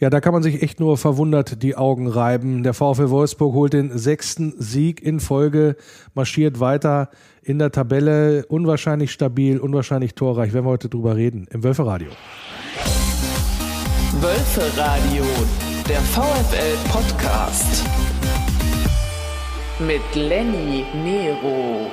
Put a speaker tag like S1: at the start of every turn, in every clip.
S1: Ja, da kann man sich echt nur verwundert die Augen reiben. Der VfL Wolfsburg holt den sechsten Sieg in Folge, marschiert weiter in der Tabelle, unwahrscheinlich stabil, unwahrscheinlich torreich. Werden wir heute drüber reden im Wölferadio.
S2: Wölferadio, der VfL Podcast mit Lenny Nero.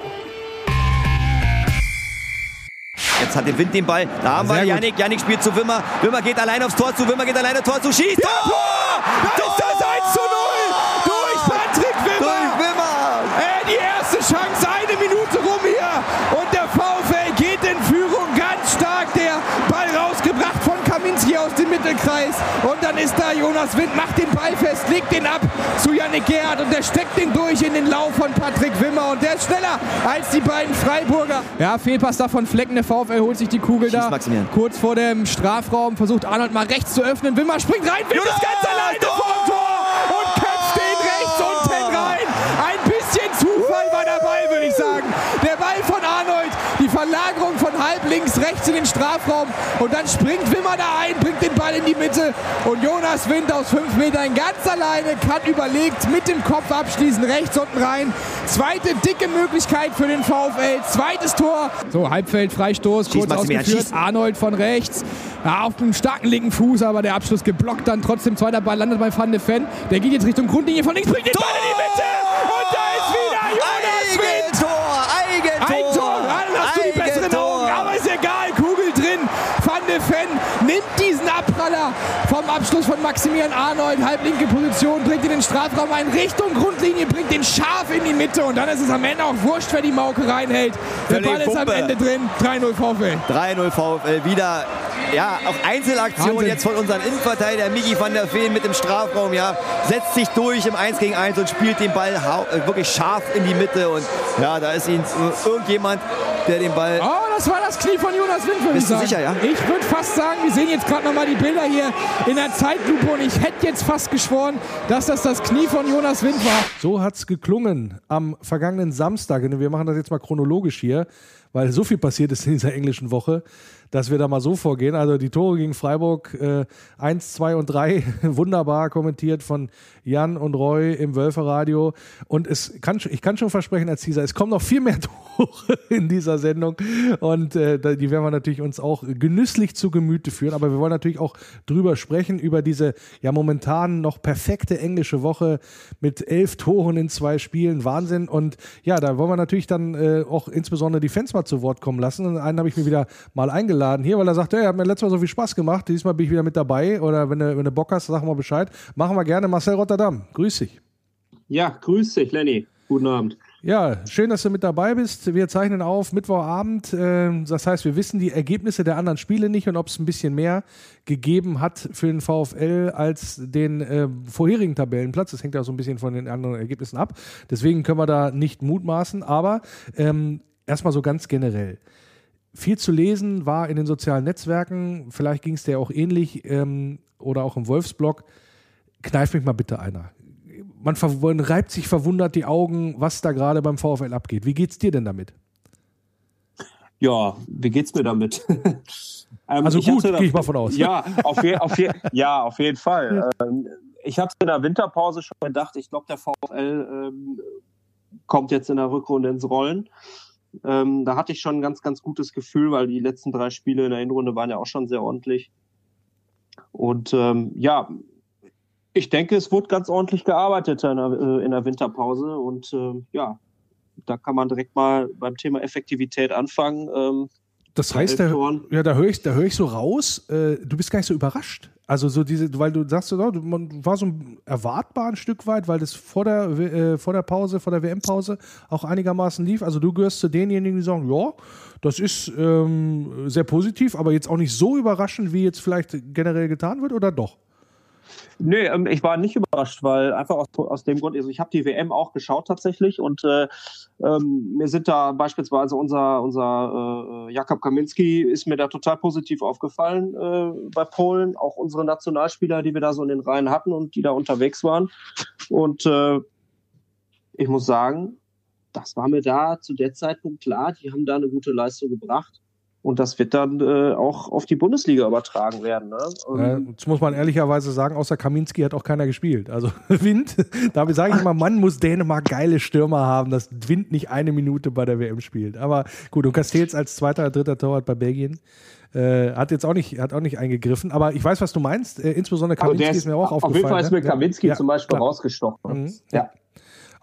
S3: Jetzt hat der Wind den Ball. Da haben wir Janik. Janik spielt zu Wimmer. Wimmer geht allein aufs Tor zu. Wimmer geht alleine Tor zu. Schießt.
S4: Ja, Tor! Da ist das 1 zu Mittelkreis. Und dann ist da Jonas Wind, macht den Ball fest, legt den ab zu Yannick Gerhardt. Und der steckt den durch in den Lauf von Patrick Wimmer. Und der ist schneller als die beiden Freiburger. Ja, Fehlpass da von Flecken. Der VfL holt sich die Kugel
S3: Schieß,
S4: da.
S3: Maximilian.
S4: Kurz vor dem Strafraum versucht Arnold mal rechts zu öffnen. Wimmer springt rein. Wind ist ganz alleine vor links, rechts in den Strafraum. Und dann springt Wimmer da ein, bringt den Ball in die Mitte. Und Jonas Wind aus fünf Metern ganz alleine kann überlegt mit dem Kopf abschließen, rechts unten rein. Zweite dicke Möglichkeit für den VfL. Zweites Tor. So, Halbfeld, Freistoß,
S3: Schieß,
S4: kurz
S3: Maximilian,
S4: ausgeführt.
S3: schieß.
S4: Arnold von rechts. Ja, auf einem starken linken Fuß, aber der Abschluss geblockt dann trotzdem. Zweiter Ball landet bei Van de Ven. Der geht jetzt Richtung Grundlinie von links, bringt den Ball in die Mitte. Abpraller vom Abschluss von Maximilian Arnold, halblinke Position, bringt in den Strafraum ein, Richtung Grundlinie, bringt den scharf in die Mitte und dann ist es am Ende auch wurscht, wer die Mauke reinhält. Der Ball ist am. Ende drin, 3-0 VfL.
S3: 3-0 VfL wieder. Ja, auch Einzelaktion
S4: Wahnsinn.
S3: jetzt von unserem Innenverteidiger Migi van der Veen mit dem Strafraum. Ja, setzt sich durch im 1 gegen 1 und spielt den Ball äh, wirklich scharf in die Mitte. Und ja, da ist ihn irgendjemand, der den Ball.
S4: Oh, das war das Knie von Jonas Wind, würde ich
S3: Bist du
S4: sagen.
S3: sicher, ja?
S4: Ich würde fast sagen, wir sehen jetzt gerade nochmal die Bilder hier in der Zeitlupe und ich hätte jetzt fast geschworen, dass das das Knie von Jonas Wind war.
S1: So hat's geklungen am vergangenen Samstag. Wir machen das jetzt mal chronologisch hier, weil so viel passiert ist in dieser englischen Woche, dass wir da mal so vorgehen. Also die Tore gegen Freiburg äh, 1, 2 und 3 wunderbar kommentiert von Jan und Roy im Wölferadio. Und es kann, ich kann schon versprechen als Teaser, es kommen noch viel mehr Tore in dieser Sendung. Und äh, die werden wir natürlich uns auch genüsslich zu Gemüte führen. Aber wir wollen natürlich auch drüber sprechen, über diese ja momentan noch perfekte englische Woche mit elf Toren in zwei Spielen. Wahnsinn. Und ja, da wollen wir natürlich dann äh, auch insbesondere die Fans mal zu Wort kommen lassen. Und einen habe ich mir wieder mal eingeladen hier, weil er sagt, hey, hat mir letztes Mal so viel Spaß gemacht. Diesmal bin ich wieder mit dabei. Oder wenn du, wenn du Bock hast, sag mal Bescheid. Machen wir gerne. Marcel Rotterdam. Grüß dich.
S5: Ja, grüß dich, Lenny. Guten Abend.
S1: Ja, schön, dass du mit dabei bist. Wir zeichnen auf Mittwochabend. Ähm, Das heißt, wir wissen die Ergebnisse der anderen Spiele nicht und ob es ein bisschen mehr gegeben hat für den VfL als den äh, vorherigen Tabellenplatz. Das hängt ja so ein bisschen von den anderen Ergebnissen ab. Deswegen können wir da nicht mutmaßen. Aber ähm, erstmal so ganz generell. Viel zu lesen war in den sozialen Netzwerken. Vielleicht ging es dir auch ähnlich ähm, oder auch im Wolfsblog. Kneif mich mal bitte einer man, man reibt sich verwundert die Augen, was da gerade beim VfL abgeht. Wie geht's dir denn damit?
S5: Ja, wie geht's mir damit? Ähm,
S1: Also gut, gehe ich mal von aus.
S5: Ja, auf, je, auf, je, ja, auf jeden Fall. Ähm, ich hatte in der Winterpause schon gedacht, ich glaube, der VfL ähm, kommt jetzt in der Rückrunde ins Rollen. Ähm, da hatte ich schon ein ganz, ganz gutes Gefühl, weil die letzten drei Spiele in der Hinrunde waren ja auch schon sehr ordentlich. Und ähm, ja, ich denke, es wurde ganz ordentlich gearbeitet in der, äh, in der Winterpause. Und ähm, ja, da kann man direkt mal beim Thema Effektivität anfangen. Ähm,
S1: Das heißt, da, ja, da höre ich, da hör ich so raus, äh, du bist gar nicht so überrascht. Also so diese, weil du sagst, man war so erwartbar ein Stück weit, weil das vor der, äh, vor der Pause, vor der WM-Pause auch einigermaßen lief. Also du gehörst zu denjenigen, die sagen, ja, das ist ähm, sehr positiv, aber jetzt auch nicht so überraschend, wie jetzt vielleicht generell getan wird, oder doch?
S5: Nee, ähm, ich war nicht überrascht, weil einfach aus, aus dem Grund, also ich habe die WM auch geschaut tatsächlich und äh, ähm, mir sind da beispielsweise unser, unser äh, Jakob Kaminski ist mir da total positiv aufgefallen äh, bei Polen, auch unsere Nationalspieler, die wir da so in den Reihen hatten und die da unterwegs waren. Und äh, ich muss sagen, das war mir da zu der Zeitpunkt klar, die haben da eine gute Leistung gebracht. Und das wird dann äh, auch auf die Bundesliga übertragen werden. Ne?
S1: Ja, jetzt muss man ehrlicherweise sagen, außer Kaminski hat auch keiner gespielt. Also Wind, da sage ich immer, man muss Dänemark geile Stürmer haben, dass Wind nicht eine Minute bei der WM spielt. Aber gut, und Castells als zweiter, dritter Torwart bei Belgien. Äh, hat jetzt auch nicht, hat auch nicht eingegriffen, aber ich weiß, was du meinst. Äh, insbesondere Kaminski ist,
S5: ist,
S1: mir auch
S5: auf
S1: aufgefallen.
S5: Auf jeden Fall ist
S1: ne?
S5: mir Kaminski
S1: ja,
S5: zum Beispiel
S1: klar.
S5: rausgestochen.
S1: Mhm.
S5: Ja.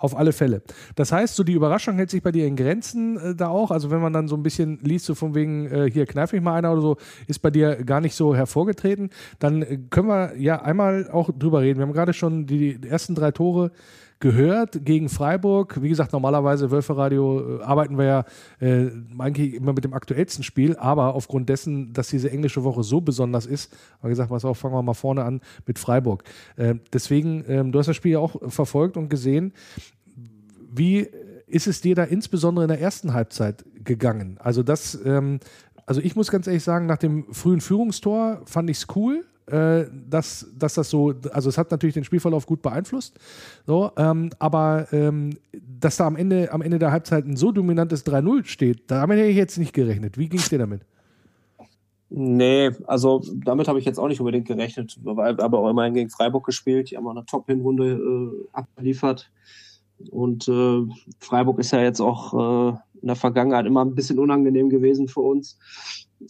S1: Auf alle Fälle. Das heißt, so die Überraschung hält sich bei dir in Grenzen äh, da auch. Also wenn man dann so ein bisschen liest, so von wegen, äh, hier kneif ich mal einer oder so, ist bei dir gar nicht so hervorgetreten. Dann äh, können wir ja einmal auch drüber reden. Wir haben gerade schon die, die ersten drei Tore gehört gegen Freiburg. Wie gesagt, normalerweise Wölferadio äh, arbeiten wir ja äh, eigentlich immer mit dem aktuellsten Spiel, aber aufgrund dessen, dass diese englische Woche so besonders ist, haben wir gesagt, was auch, fangen wir mal vorne an mit Freiburg. Äh, deswegen, ähm, du hast das Spiel ja auch verfolgt und gesehen. Wie ist es dir da insbesondere in der ersten Halbzeit gegangen? Also das, ähm, also ich muss ganz ehrlich sagen, nach dem frühen Führungstor fand ich es cool, äh, dass, dass das so, also es hat natürlich den Spielverlauf gut beeinflusst, so, ähm, aber ähm, dass da am Ende, am Ende der Halbzeit ein so dominantes 3-0 steht, damit hätte ich jetzt nicht gerechnet. Wie ging es dir damit?
S5: Nee, also damit habe ich jetzt auch nicht unbedingt gerechnet, weil aber auch immerhin gegen Freiburg gespielt, die haben eine Top-Hinrunde äh, abgeliefert. Und äh, Freiburg ist ja jetzt auch äh, in der Vergangenheit immer ein bisschen unangenehm gewesen für uns.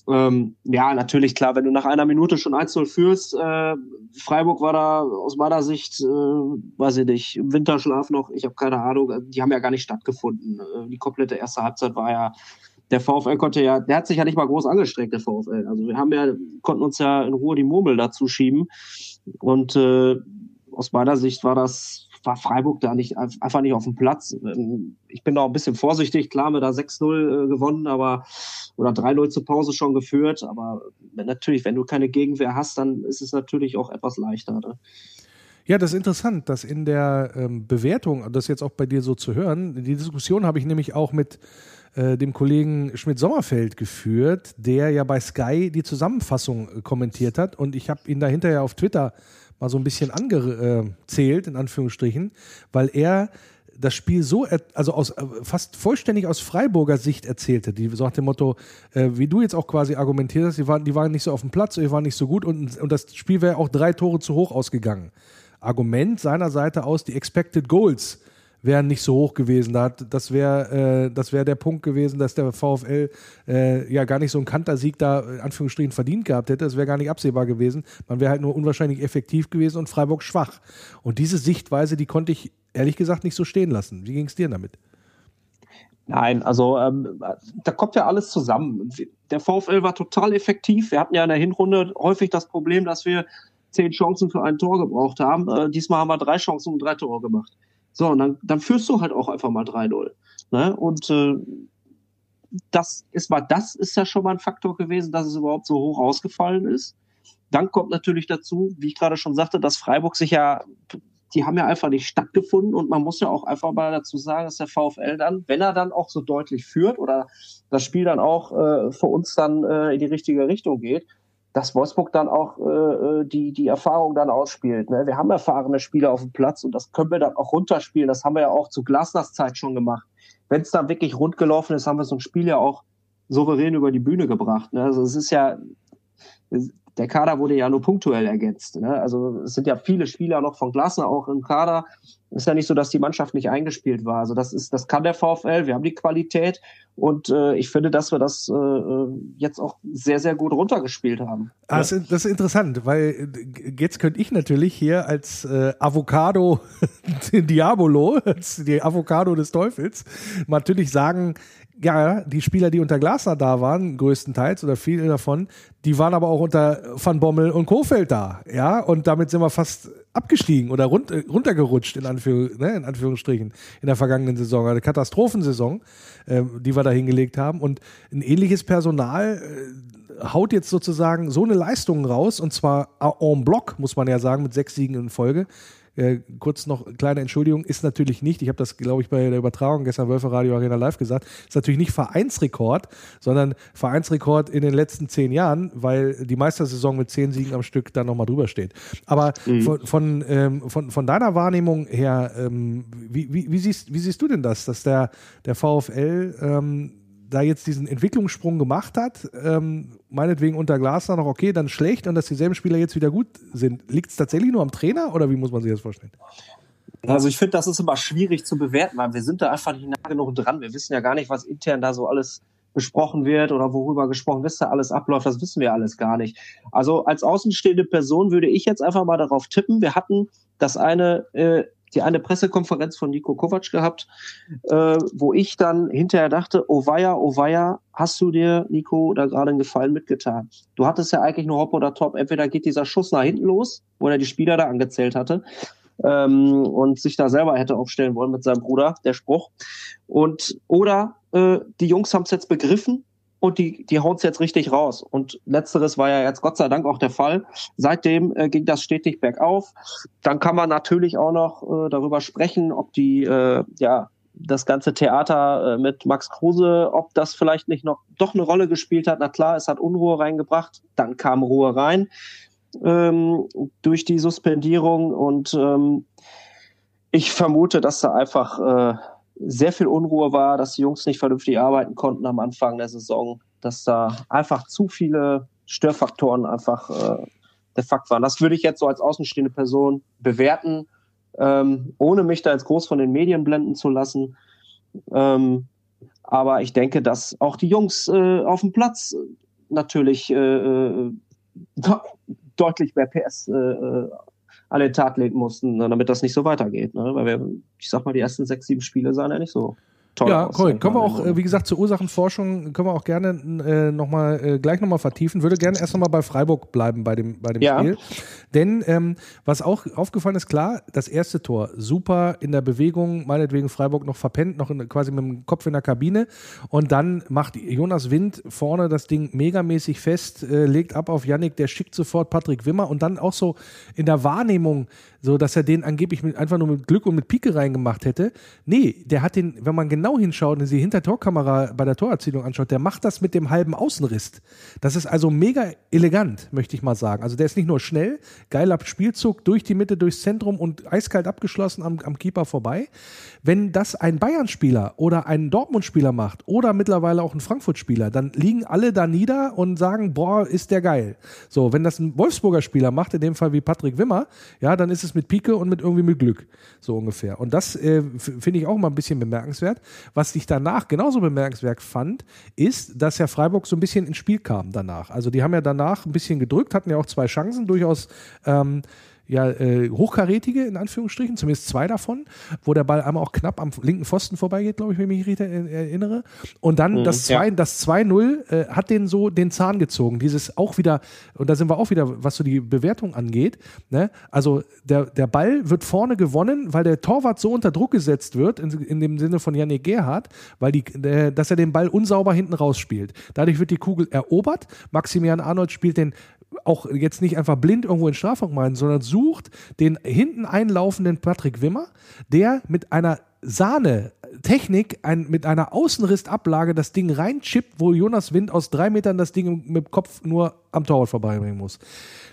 S5: Ähm, ja, natürlich, klar, wenn du nach einer Minute schon 1-0 führst, äh, Freiburg war da aus meiner Sicht, äh, weiß ich nicht, im Winterschlaf noch, ich habe keine Ahnung, die haben ja gar nicht stattgefunden. Äh, die komplette erste Halbzeit war ja, der VfL konnte ja, der hat sich ja nicht mal groß angestrengt, der VfL. Also wir haben ja, konnten uns ja in Ruhe die Murmel dazu schieben. Und äh, aus meiner Sicht war das war Freiburg da nicht einfach nicht auf dem Platz. Ich bin da auch ein bisschen vorsichtig. Klar, wir da 6-0 äh, gewonnen, aber oder 3-0 zur Pause schon geführt. Aber natürlich, wenn du keine Gegenwehr hast, dann ist es natürlich auch etwas leichter. Ne?
S1: Ja, das ist interessant, dass in der ähm, Bewertung, das jetzt auch bei dir so zu hören, die Diskussion habe ich nämlich auch mit äh, dem Kollegen Schmidt-Sommerfeld geführt, der ja bei Sky die Zusammenfassung äh, kommentiert hat. Und ich habe ihn da hinterher auf Twitter mal so ein bisschen angezählt, in Anführungsstrichen, weil er das Spiel so, also aus, fast vollständig aus Freiburger Sicht erzählte, die so nach dem Motto, äh, wie du jetzt auch quasi argumentiert hast, die waren, die waren nicht so auf dem Platz, die waren nicht so gut und, und das Spiel wäre auch drei Tore zu hoch ausgegangen. Argument seiner Seite aus, die Expected Goals wären nicht so hoch gewesen. Das wäre äh, wär der Punkt gewesen, dass der VfL äh, ja gar nicht so einen Kantersieg da in Anführungsstrichen verdient gehabt hätte. Das wäre gar nicht absehbar gewesen. Man wäre halt nur unwahrscheinlich effektiv gewesen und Freiburg schwach. Und diese Sichtweise, die konnte ich ehrlich gesagt nicht so stehen lassen. Wie ging es dir damit?
S5: Nein, also ähm, da kommt ja alles zusammen. Der VfL war total effektiv. Wir hatten ja in der Hinrunde häufig das Problem, dass wir zehn Chancen für ein Tor gebraucht haben. Äh, diesmal haben wir drei Chancen und drei Tore gemacht. So, und dann, dann führst du halt auch einfach mal 3-0. Ne? Und äh, das ist mal, das ist ja schon mal ein Faktor gewesen, dass es überhaupt so hoch ausgefallen ist. Dann kommt natürlich dazu, wie ich gerade schon sagte, dass Freiburg sich ja, die haben ja einfach nicht stattgefunden und man muss ja auch einfach mal dazu sagen, dass der VfL dann, wenn er dann auch so deutlich führt oder das Spiel dann auch äh, für uns dann äh, in die richtige Richtung geht, dass Wolfsburg dann auch äh, die, die Erfahrung dann ausspielt. Ne? Wir haben erfahrene Spieler auf dem Platz und das können wir dann auch runterspielen. Das haben wir ja auch zu Glasners Zeit schon gemacht. Wenn es dann wirklich rund gelaufen ist, haben wir so ein Spiel ja auch souverän über die Bühne gebracht. Ne? Also es ist ja, der Kader wurde ja nur punktuell ergänzt. Ne? Also es sind ja viele Spieler noch von Glasner auch im Kader. Es ist ja nicht so, dass die Mannschaft nicht eingespielt war. Also das ist, das kann der VfL. Wir haben die Qualität und äh, ich finde, dass wir das äh, jetzt auch sehr, sehr gut runtergespielt haben.
S1: Ah, das, ist, das ist interessant, weil jetzt könnte ich natürlich hier als äh, Avocado Diabolo, als die Avocado des Teufels, natürlich sagen, ja, die Spieler, die unter Glasner da waren, größtenteils oder viele davon, die waren aber auch unter Van Bommel und Kofeld da, ja, und damit sind wir fast abgestiegen oder run runtergerutscht in, Anführ ne, in, Anführungsstrichen in der vergangenen Saison, eine Katastrophensaison, äh, die wir da hingelegt haben. Und ein ähnliches Personal äh, haut jetzt sozusagen so eine Leistung raus und zwar en bloc, muss man ja sagen, mit sechs Siegen in Folge. Äh, kurz noch kleine Entschuldigung, ist natürlich nicht, ich habe das, glaube ich, bei der Übertragung gestern Wölfe Radio Arena live gesagt, ist natürlich nicht Vereinsrekord, sondern Vereinsrekord in den letzten zehn Jahren, weil die Meistersaison mit zehn Siegen am Stück da nochmal drüber steht. Aber mhm. von, von, ähm, von, von, deiner Wahrnehmung her, ähm, wie, wie, wie, siehst, wie siehst du denn das, dass der, der VfL ähm, da jetzt diesen Entwicklungssprung gemacht hat, ähm, meinetwegen unter Glasner noch okay, dann schlecht und dass dieselben Spieler jetzt wieder gut sind. Liegt es tatsächlich nur am Trainer oder wie muss man sich das vorstellen?
S5: Also ich finde, das ist immer schwierig zu bewerten, weil wir sind da einfach nicht nah genug dran. Wir wissen ja gar nicht, was intern da so alles besprochen wird oder worüber gesprochen wird, da alles abläuft, das wissen wir alles gar nicht. Also als außenstehende Person würde ich jetzt einfach mal darauf tippen. Wir hatten das eine, äh, die eine Pressekonferenz von Nico Kovac gehabt, äh, wo ich dann hinterher dachte, oh weia, oh weia, hast du dir, Nico, da gerade einen Gefallen mitgetan? Du hattest ja eigentlich nur Hop oder Top. Entweder geht dieser Schuss nach hinten los, wo er die Spieler da angezählt hatte, ähm, und sich da selber hätte aufstellen wollen mit seinem Bruder, der Spruch. Und oder äh, die Jungs haben es jetzt begriffen und die, die hauen es jetzt richtig raus. Und letzteres war ja jetzt Gott sei Dank auch der Fall. Seitdem äh, ging das stetig bergauf. Dann kann man natürlich auch noch äh, darüber sprechen, ob die, äh, ja, das ganze Theater äh, mit Max Kruse, ob das vielleicht nicht noch doch eine Rolle gespielt hat. Na klar, es hat Unruhe reingebracht, dann kam Ruhe rein ähm, durch die Suspendierung und ähm, ich vermute, dass da einfach äh, sehr viel Unruhe war, dass die Jungs nicht vernünftig arbeiten konnten am Anfang der Saison, dass da einfach zu viele Störfaktoren einfach äh, der Fakt waren. Das würde ich jetzt so als außenstehende Person bewerten, ähm, ohne mich da jetzt groß von den Medien blenden zu lassen. Ähm, aber ich denke, dass auch die Jungs äh, auf dem Platz natürlich äh, äh deutlich mehr PS äh, äh, an den Tag legen mussten, damit das nicht so weitergeht. Ne? Weil wir, ich sag mal, die ersten sechs, sieben Spiele sahen ja nicht so
S1: toll ja, aus. Cool. Können wir auch, äh, wie gesagt, zur Ursachenforschung können wir auch gerne äh, noch mal, äh, gleich nochmal vertiefen. Würde gerne erst nochmal bei Freiburg bleiben bei dem, bei dem ja. Spiel. Denn ähm, was auch aufgefallen ist, klar, das erste Tor, super in der Bewegung, meinetwegen Freiburg noch verpennt, noch in, quasi mit dem Kopf in der Kabine. Und dann macht Jonas Wind vorne das Ding megamäßig fest, äh, legt ab auf Yannick, der schickt sofort Patrick Wimmer und dann auch so in der Wahrnehmung, so dass er den angeblich mit, einfach nur mit Glück und mit Pike reingemacht hätte. Nee, der hat den, wenn man genau hinschaut und sie hinter Torkamera bei der Torerzielung anschaut, der macht das mit dem halben Außenriss. Das ist also mega elegant, möchte ich mal sagen. Also der ist nicht nur schnell, geiler Spielzug durch die Mitte, durchs Zentrum und eiskalt abgeschlossen am, am Keeper vorbei. Wenn das ein Bayern-Spieler oder ein Dortmund-Spieler macht oder mittlerweile auch ein Frankfurt-Spieler, dann liegen alle da nieder und sagen, boah, ist der geil. So, wenn das ein Wolfsburger Spieler macht, in dem Fall wie Patrick Wimmer, ja, dann ist es mit Pike und mit irgendwie mit Glück. So ungefähr. Und das äh, finde ich auch mal ein bisschen bemerkenswert. Was ich danach genauso bemerkenswert fand, ist, dass ja Freiburg so ein bisschen ins Spiel kam danach. Also die haben ja danach ein bisschen gedrückt, hatten ja auch zwei Chancen, durchaus ähm, ja, äh, hochkarätige, in Anführungsstrichen, zumindest zwei davon, wo der Ball einmal auch knapp am linken Pfosten vorbeigeht, glaube ich, wenn ich mich richtig erinnere. Und dann mhm, das 2 ja. das 2-0 äh, hat den so den Zahn gezogen. Dieses auch wieder, und da sind wir auch wieder, was so die Bewertung angeht, ne? also der, der Ball wird vorne gewonnen, weil der Torwart so unter Druck gesetzt wird, in, in dem Sinne von Janik Gerhardt, weil die, der, dass er den Ball unsauber hinten rausspielt. Dadurch wird die Kugel erobert. Maximilian Arnold spielt den auch jetzt nicht einfach blind irgendwo in Strafraum meinen, sondern sucht den hinten einlaufenden Patrick Wimmer, der mit einer Sahne Technik ein, mit einer Außenristablage das Ding reinchippt, wo Jonas Wind aus drei Metern das Ding mit dem Kopf nur am Torwart vorbeibringen muss.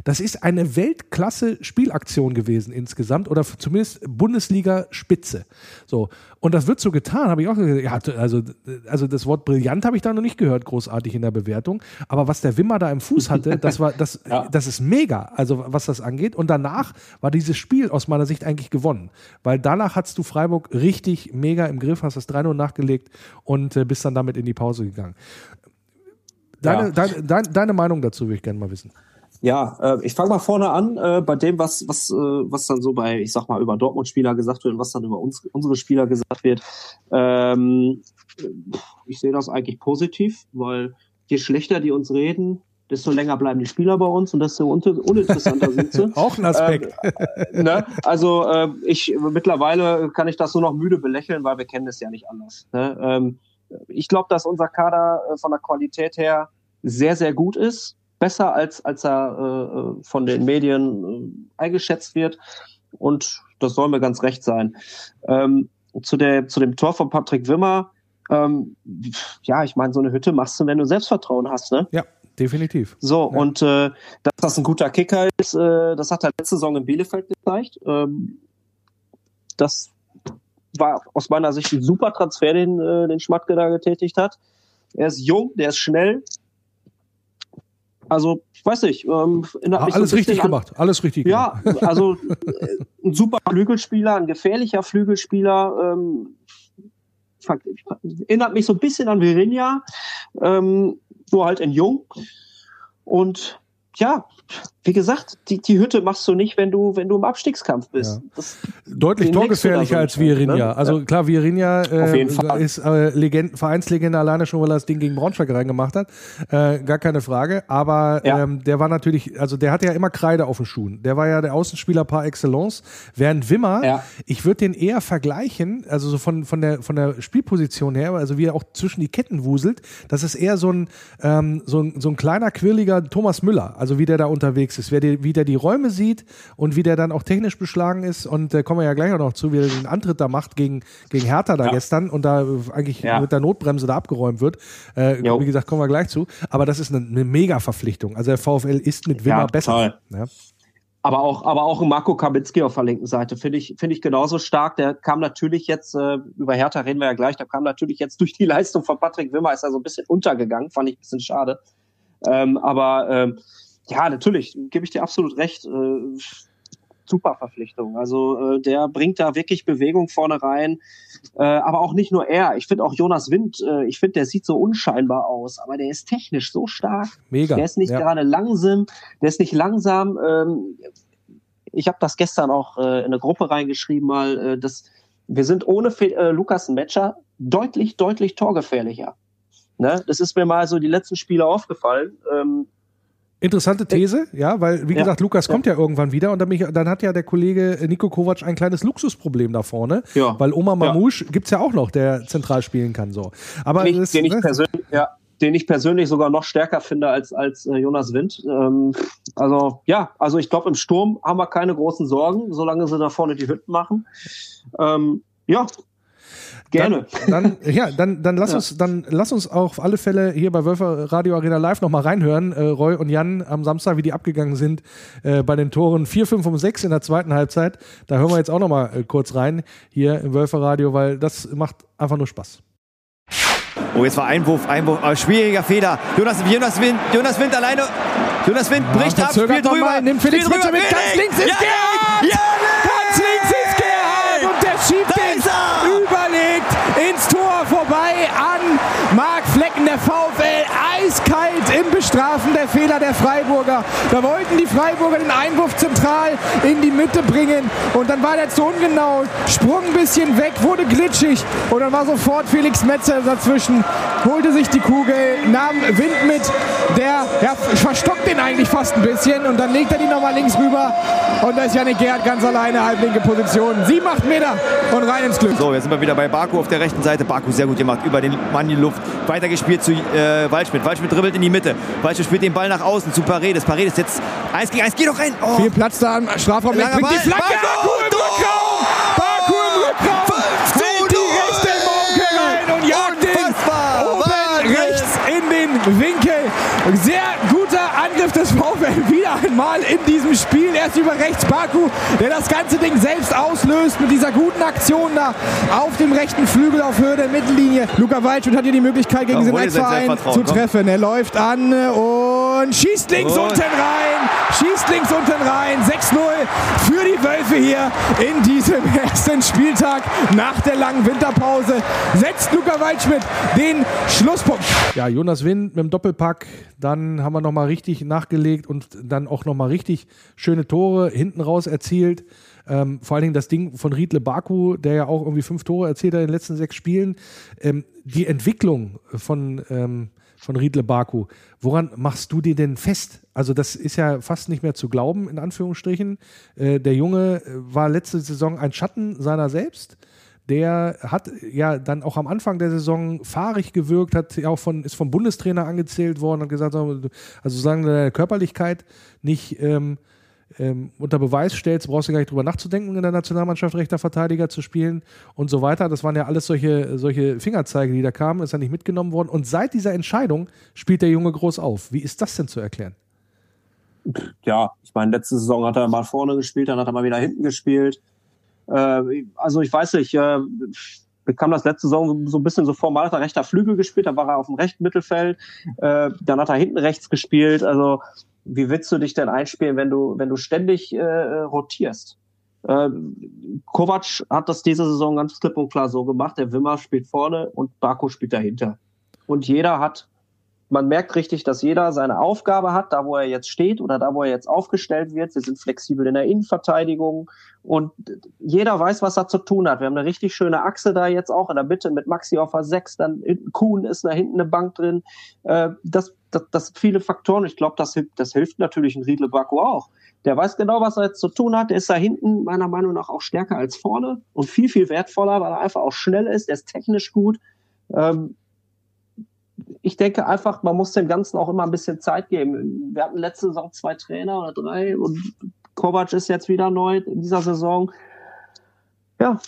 S1: Das ist eine Weltklasse-Spielaktion gewesen insgesamt oder zumindest Bundesliga-Spitze. So. Und das wird so getan, habe ich auch gesagt. Ja, also, also das Wort brillant habe ich da noch nicht gehört, großartig in der Bewertung. Aber was der Wimmer da im Fuß hatte, das war, das, ja. das ist mega, also was das angeht. Und danach war dieses Spiel aus meiner Sicht eigentlich gewonnen. Weil danach hattest du Freiburg richtig mega im Griff, hast das 3-0 nachgelegt und äh, bist dann damit in die Pause gegangen. Deine, ja. deine, deine, deine Meinung dazu würde ich gerne mal wissen.
S5: Ja, äh, ich fange mal vorne an äh, bei dem, was was äh, was dann so bei, ich sag mal, über Dortmund-Spieler gesagt wird und was dann über uns unsere Spieler gesagt wird. Ähm, ich sehe das eigentlich positiv, weil je schlechter die uns reden, desto länger bleiben die Spieler bei uns und desto uninteressanter sind sie.
S1: Auch ein Aspekt.
S5: Ähm, ne? Also äh, ich mittlerweile kann ich das nur noch müde belächeln, weil wir kennen es ja nicht anders. Ne? Ähm, ich glaube, dass unser Kader äh, von der Qualität her sehr, sehr gut ist. Besser als, als er äh, äh, von den Medien äh, eingeschätzt wird. Und das soll mir ganz recht sein. Ähm, zu, der, zu dem Tor von Patrick Wimmer, ähm, ja, ich meine, so eine Hütte machst du, wenn du Selbstvertrauen hast, ne?
S1: Ja, definitiv.
S5: So,
S1: ja.
S5: und äh, dass das ein guter Kicker ist, äh, das hat er letzte Saison in Bielefeld gezeigt. Ähm, das war aus meiner Sicht ein super Transfer, den, äh, den Schmatke da getätigt hat. Er ist jung, der ist schnell. Also, ich weiß nicht. Ähm,
S1: ah, alles so richtig gemacht, alles richtig
S5: ja, gemacht. Ja, also äh, ein super Flügelspieler, ein gefährlicher Flügelspieler. Ähm, erinnert mich so ein bisschen an Virinja, ähm, nur halt in jung. Und ja, wie gesagt, die, die Hütte machst du nicht, wenn du, wenn du im Abstiegskampf bist.
S1: Ja. Deutlich torgefährlicher als Virinja. Ne? Also klar, Virinja äh, ist äh, Legend, Vereinslegende alleine schon, weil er das Ding gegen Braunschweig reingemacht hat. Äh, gar keine Frage. Aber ja. ähm, der war natürlich, also der hatte ja immer Kreide auf den Schuhen. Der war ja der Außenspieler par excellence. Während Wimmer, ja. ich würde den eher vergleichen, also so von, von, der, von der Spielposition her, also wie er auch zwischen die Ketten wuselt, das ist eher so ein, ähm, so ein, so ein kleiner, quirliger Thomas Müller. Also wie der da unterwegs ist, wer die, wie der die Räume sieht und wie der dann auch technisch beschlagen ist. Und da äh, kommen wir ja gleich auch noch zu, wie er den Antritt da macht gegen, gegen Hertha da ja. gestern und da eigentlich ja. mit der Notbremse da abgeräumt wird. Äh, wie gesagt, kommen wir gleich zu. Aber das ist eine, eine Mega-Verpflichtung. Also der VfL ist mit Wimmer ja, besser.
S5: Aber auch, aber auch Marco Kaminski auf der linken Seite finde ich, finde ich genauso stark. Der kam natürlich jetzt, äh, über Hertha reden wir ja gleich, der kam natürlich jetzt durch die Leistung von Patrick Wimmer, ist er so ein bisschen untergegangen, fand ich ein bisschen schade. Ähm, aber ähm, ja, natürlich, gebe ich dir absolut recht. Äh, super Verpflichtung. Also äh, der bringt da wirklich Bewegung vorne rein. Äh, aber auch nicht nur er. Ich finde auch Jonas Wind, äh, ich finde, der sieht so unscheinbar aus, aber der ist technisch so stark.
S1: Mega.
S5: Der ist nicht ja. gerade langsam, der ist nicht langsam. Ähm, ich habe das gestern auch äh, in eine Gruppe reingeschrieben, mal, äh, dass wir sind ohne Fe äh, Lukas Metscher deutlich, deutlich torgefährlicher. Ne? Das ist mir mal so die letzten Spiele aufgefallen. Ähm,
S1: Interessante These, ja, weil, wie ja, gesagt, Lukas ja. kommt ja irgendwann wieder und dann, mich, dann, hat ja der Kollege Nico Kovac ein kleines Luxusproblem da vorne, ja. weil Oma Mamouche ja. gibt's ja auch noch, der zentral spielen kann, so. Aber
S5: den, ich, den, ich ne? persönlich, den ich persönlich sogar noch stärker finde als, als äh, Jonas Wind. Ähm, also, ja, also ich glaube, im Sturm haben wir keine großen Sorgen, solange sie da vorne die Hütten machen. Ähm, ja, Gerne.
S1: Dann, dann, ja, dann, dann, lass ja. uns, dann lass uns auch auf alle Fälle hier bei Wölfer Radio Arena Live nochmal reinhören, äh, Roy und Jan am Samstag, wie die abgegangen sind äh, bei den Toren 4, 5 und 6 in der zweiten Halbzeit. Da hören wir jetzt auch nochmal äh, kurz rein hier im Wölfer Radio, weil das macht einfach nur Spaß.
S3: Oh, jetzt war Einwurf, Einwurf, aber schwieriger Fehler. Jonas, Jonas Wind, Jonas Wind alleine. Jonas Wind bricht ja, ab, spielt drüber.
S4: Nimmt Felix Mitscher mit ganz links ins ja, Gerhard. Ja, schiebt den überlegt ins Tor vorbei an Marc Flecken, der VfL eiskalt im Bestrafen der Fehler der Freiburger. Da wollten die Freiburger den Einwurf zentral in die Mitte bringen und dann war der zu ungenau, sprung ein bisschen weg, wurde glitschig und dann war sofort Felix Metzer dazwischen, holte sich die Kugel, nahm Wind mit, der ja, verstockt den eigentlich fast ein bisschen und dann legt er die nochmal links rüber und da ist Janik Gerhardt ganz alleine, halblinke Position. Sieben, acht Meter und rein ins Glück.
S3: So, jetzt sind wir wieder bei Baku auf der rechten Seite. Baku sehr gut gemacht, über den Mann in die Luft. Weitergespielt zu äh, Waldschmidt. Waldschmidt dribbelt in die Mitte. Waldschmidt spielt den Ball nach außen zu Paredes. Paredes jetzt 1 gegen 1. Geh doch rein.
S4: Oh. Viel Platz da am Strafraum. Bringt Ball. die Flanke. Baku. Baku Wieder einmal in diesem Spiel. Erst über rechts Baku, der das ganze Ding selbst auslöst mit dieser guten Aktion da auf dem rechten Flügel auf Höhe der Mittellinie. Luca Waldschmidt hat hier die Möglichkeit gegen den Ex-Verein zu treffen. Er läuft an und schießt links und. unten rein. Schießt links unten rein. 6-0 für die Wölfe hier in diesem ersten Spieltag nach der langen Winterpause. Setzt Luca Waldschmidt den Schlusspunkt.
S1: Ja, Jonas Wind mit dem Doppelpack. Dann haben wir nochmal richtig nachgelegt und dann auch nochmal richtig schöne Tore hinten raus erzielt. Ähm, vor allen Dingen das Ding von Riedle Baku, der ja auch irgendwie fünf Tore erzielt hat in den letzten sechs Spielen. Ähm, die Entwicklung von, ähm, von Riedle Baku, woran machst du dir denn fest? Also, das ist ja fast nicht mehr zu glauben, in Anführungsstrichen. Äh, der Junge war letzte Saison ein Schatten seiner selbst der hat ja dann auch am Anfang der Saison fahrig gewirkt, hat ja auch von, ist vom Bundestrainer angezählt worden und gesagt, also solange du deine Körperlichkeit nicht ähm, ähm, unter Beweis stellst, brauchst du gar nicht drüber nachzudenken, in der Nationalmannschaft rechter Verteidiger zu spielen und so weiter. Das waren ja alles solche, solche Fingerzeige, die da kamen, ist ja nicht mitgenommen worden. Und seit dieser Entscheidung spielt der Junge groß auf. Wie ist das denn zu erklären?
S5: Ja, ich meine, letzte Saison hat er mal vorne gespielt, dann hat er mal wieder hinten gespielt. Äh, also ich weiß nicht, äh, bekam das letzte Saison so ein bisschen so formal, hat er rechter Flügel gespielt, da war er auf dem rechten Mittelfeld, äh, dann hat er hinten rechts gespielt. Also wie willst du dich denn einspielen, wenn du, wenn du ständig äh, rotierst? Äh, Kovac hat das diese Saison ganz klipp und klar so gemacht. Der Wimmer spielt vorne und Baku spielt dahinter. Und jeder hat man merkt richtig, dass jeder seine Aufgabe hat, da wo er jetzt steht oder da wo er jetzt aufgestellt wird. Wir sind flexibel in der Innenverteidigung und jeder weiß, was er zu tun hat. Wir haben eine richtig schöne Achse da jetzt auch in der Mitte mit Maxi auf der 6, dann Kuhn ist da hinten eine Bank drin. Äh, das, das, das sind viele Faktoren. Ich glaube, das, das hilft natürlich ein Riedle Baku auch. Der weiß genau, was er jetzt zu tun hat. Der ist da hinten meiner Meinung nach auch stärker als vorne und viel, viel wertvoller, weil er einfach auch schnell ist. Der ist technisch gut. Ähm, ich denke einfach, man muss dem Ganzen auch immer ein bisschen Zeit geben. Wir hatten letzte Saison zwei Trainer oder drei und Kovac ist jetzt wieder neu in dieser Saison. Ja,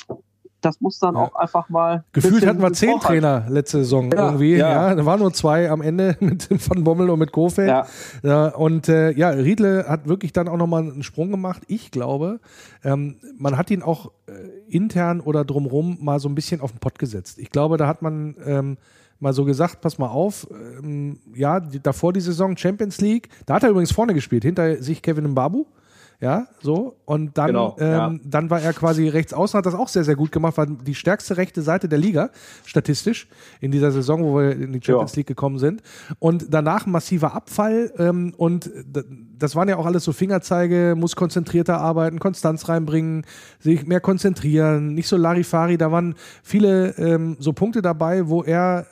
S5: das muss dann ja. auch einfach mal.
S1: Gefühlt hatten wir zehn Trainer letzte Saison ja, irgendwie. Ja. ja, da waren nur zwei am Ende mit Van Bommel und mit Kofeld. Ja. ja und äh, ja, Riedle hat wirklich dann auch nochmal einen Sprung gemacht. Ich glaube, ähm, man hat ihn auch äh, intern oder drumrum mal so ein bisschen auf den Pott gesetzt. Ich glaube, da hat man ähm, mal so gesagt, pass mal auf, ähm, ja, die, davor die Saison Champions League, da hat er übrigens vorne gespielt, hinter sich Kevin Mbabu. Ja, so. Und dann, genau, ähm, ja. dann war er quasi rechts außen, hat das auch sehr, sehr gut gemacht, war die stärkste rechte Seite der Liga, statistisch, in dieser Saison, wo wir in die Champions ja. League gekommen sind. Und danach massiver Abfall ähm, und das waren ja auch alles so Fingerzeige, muss konzentrierter arbeiten, Konstanz reinbringen, sich mehr konzentrieren, nicht so Larifari. Da waren viele ähm, so Punkte dabei, wo er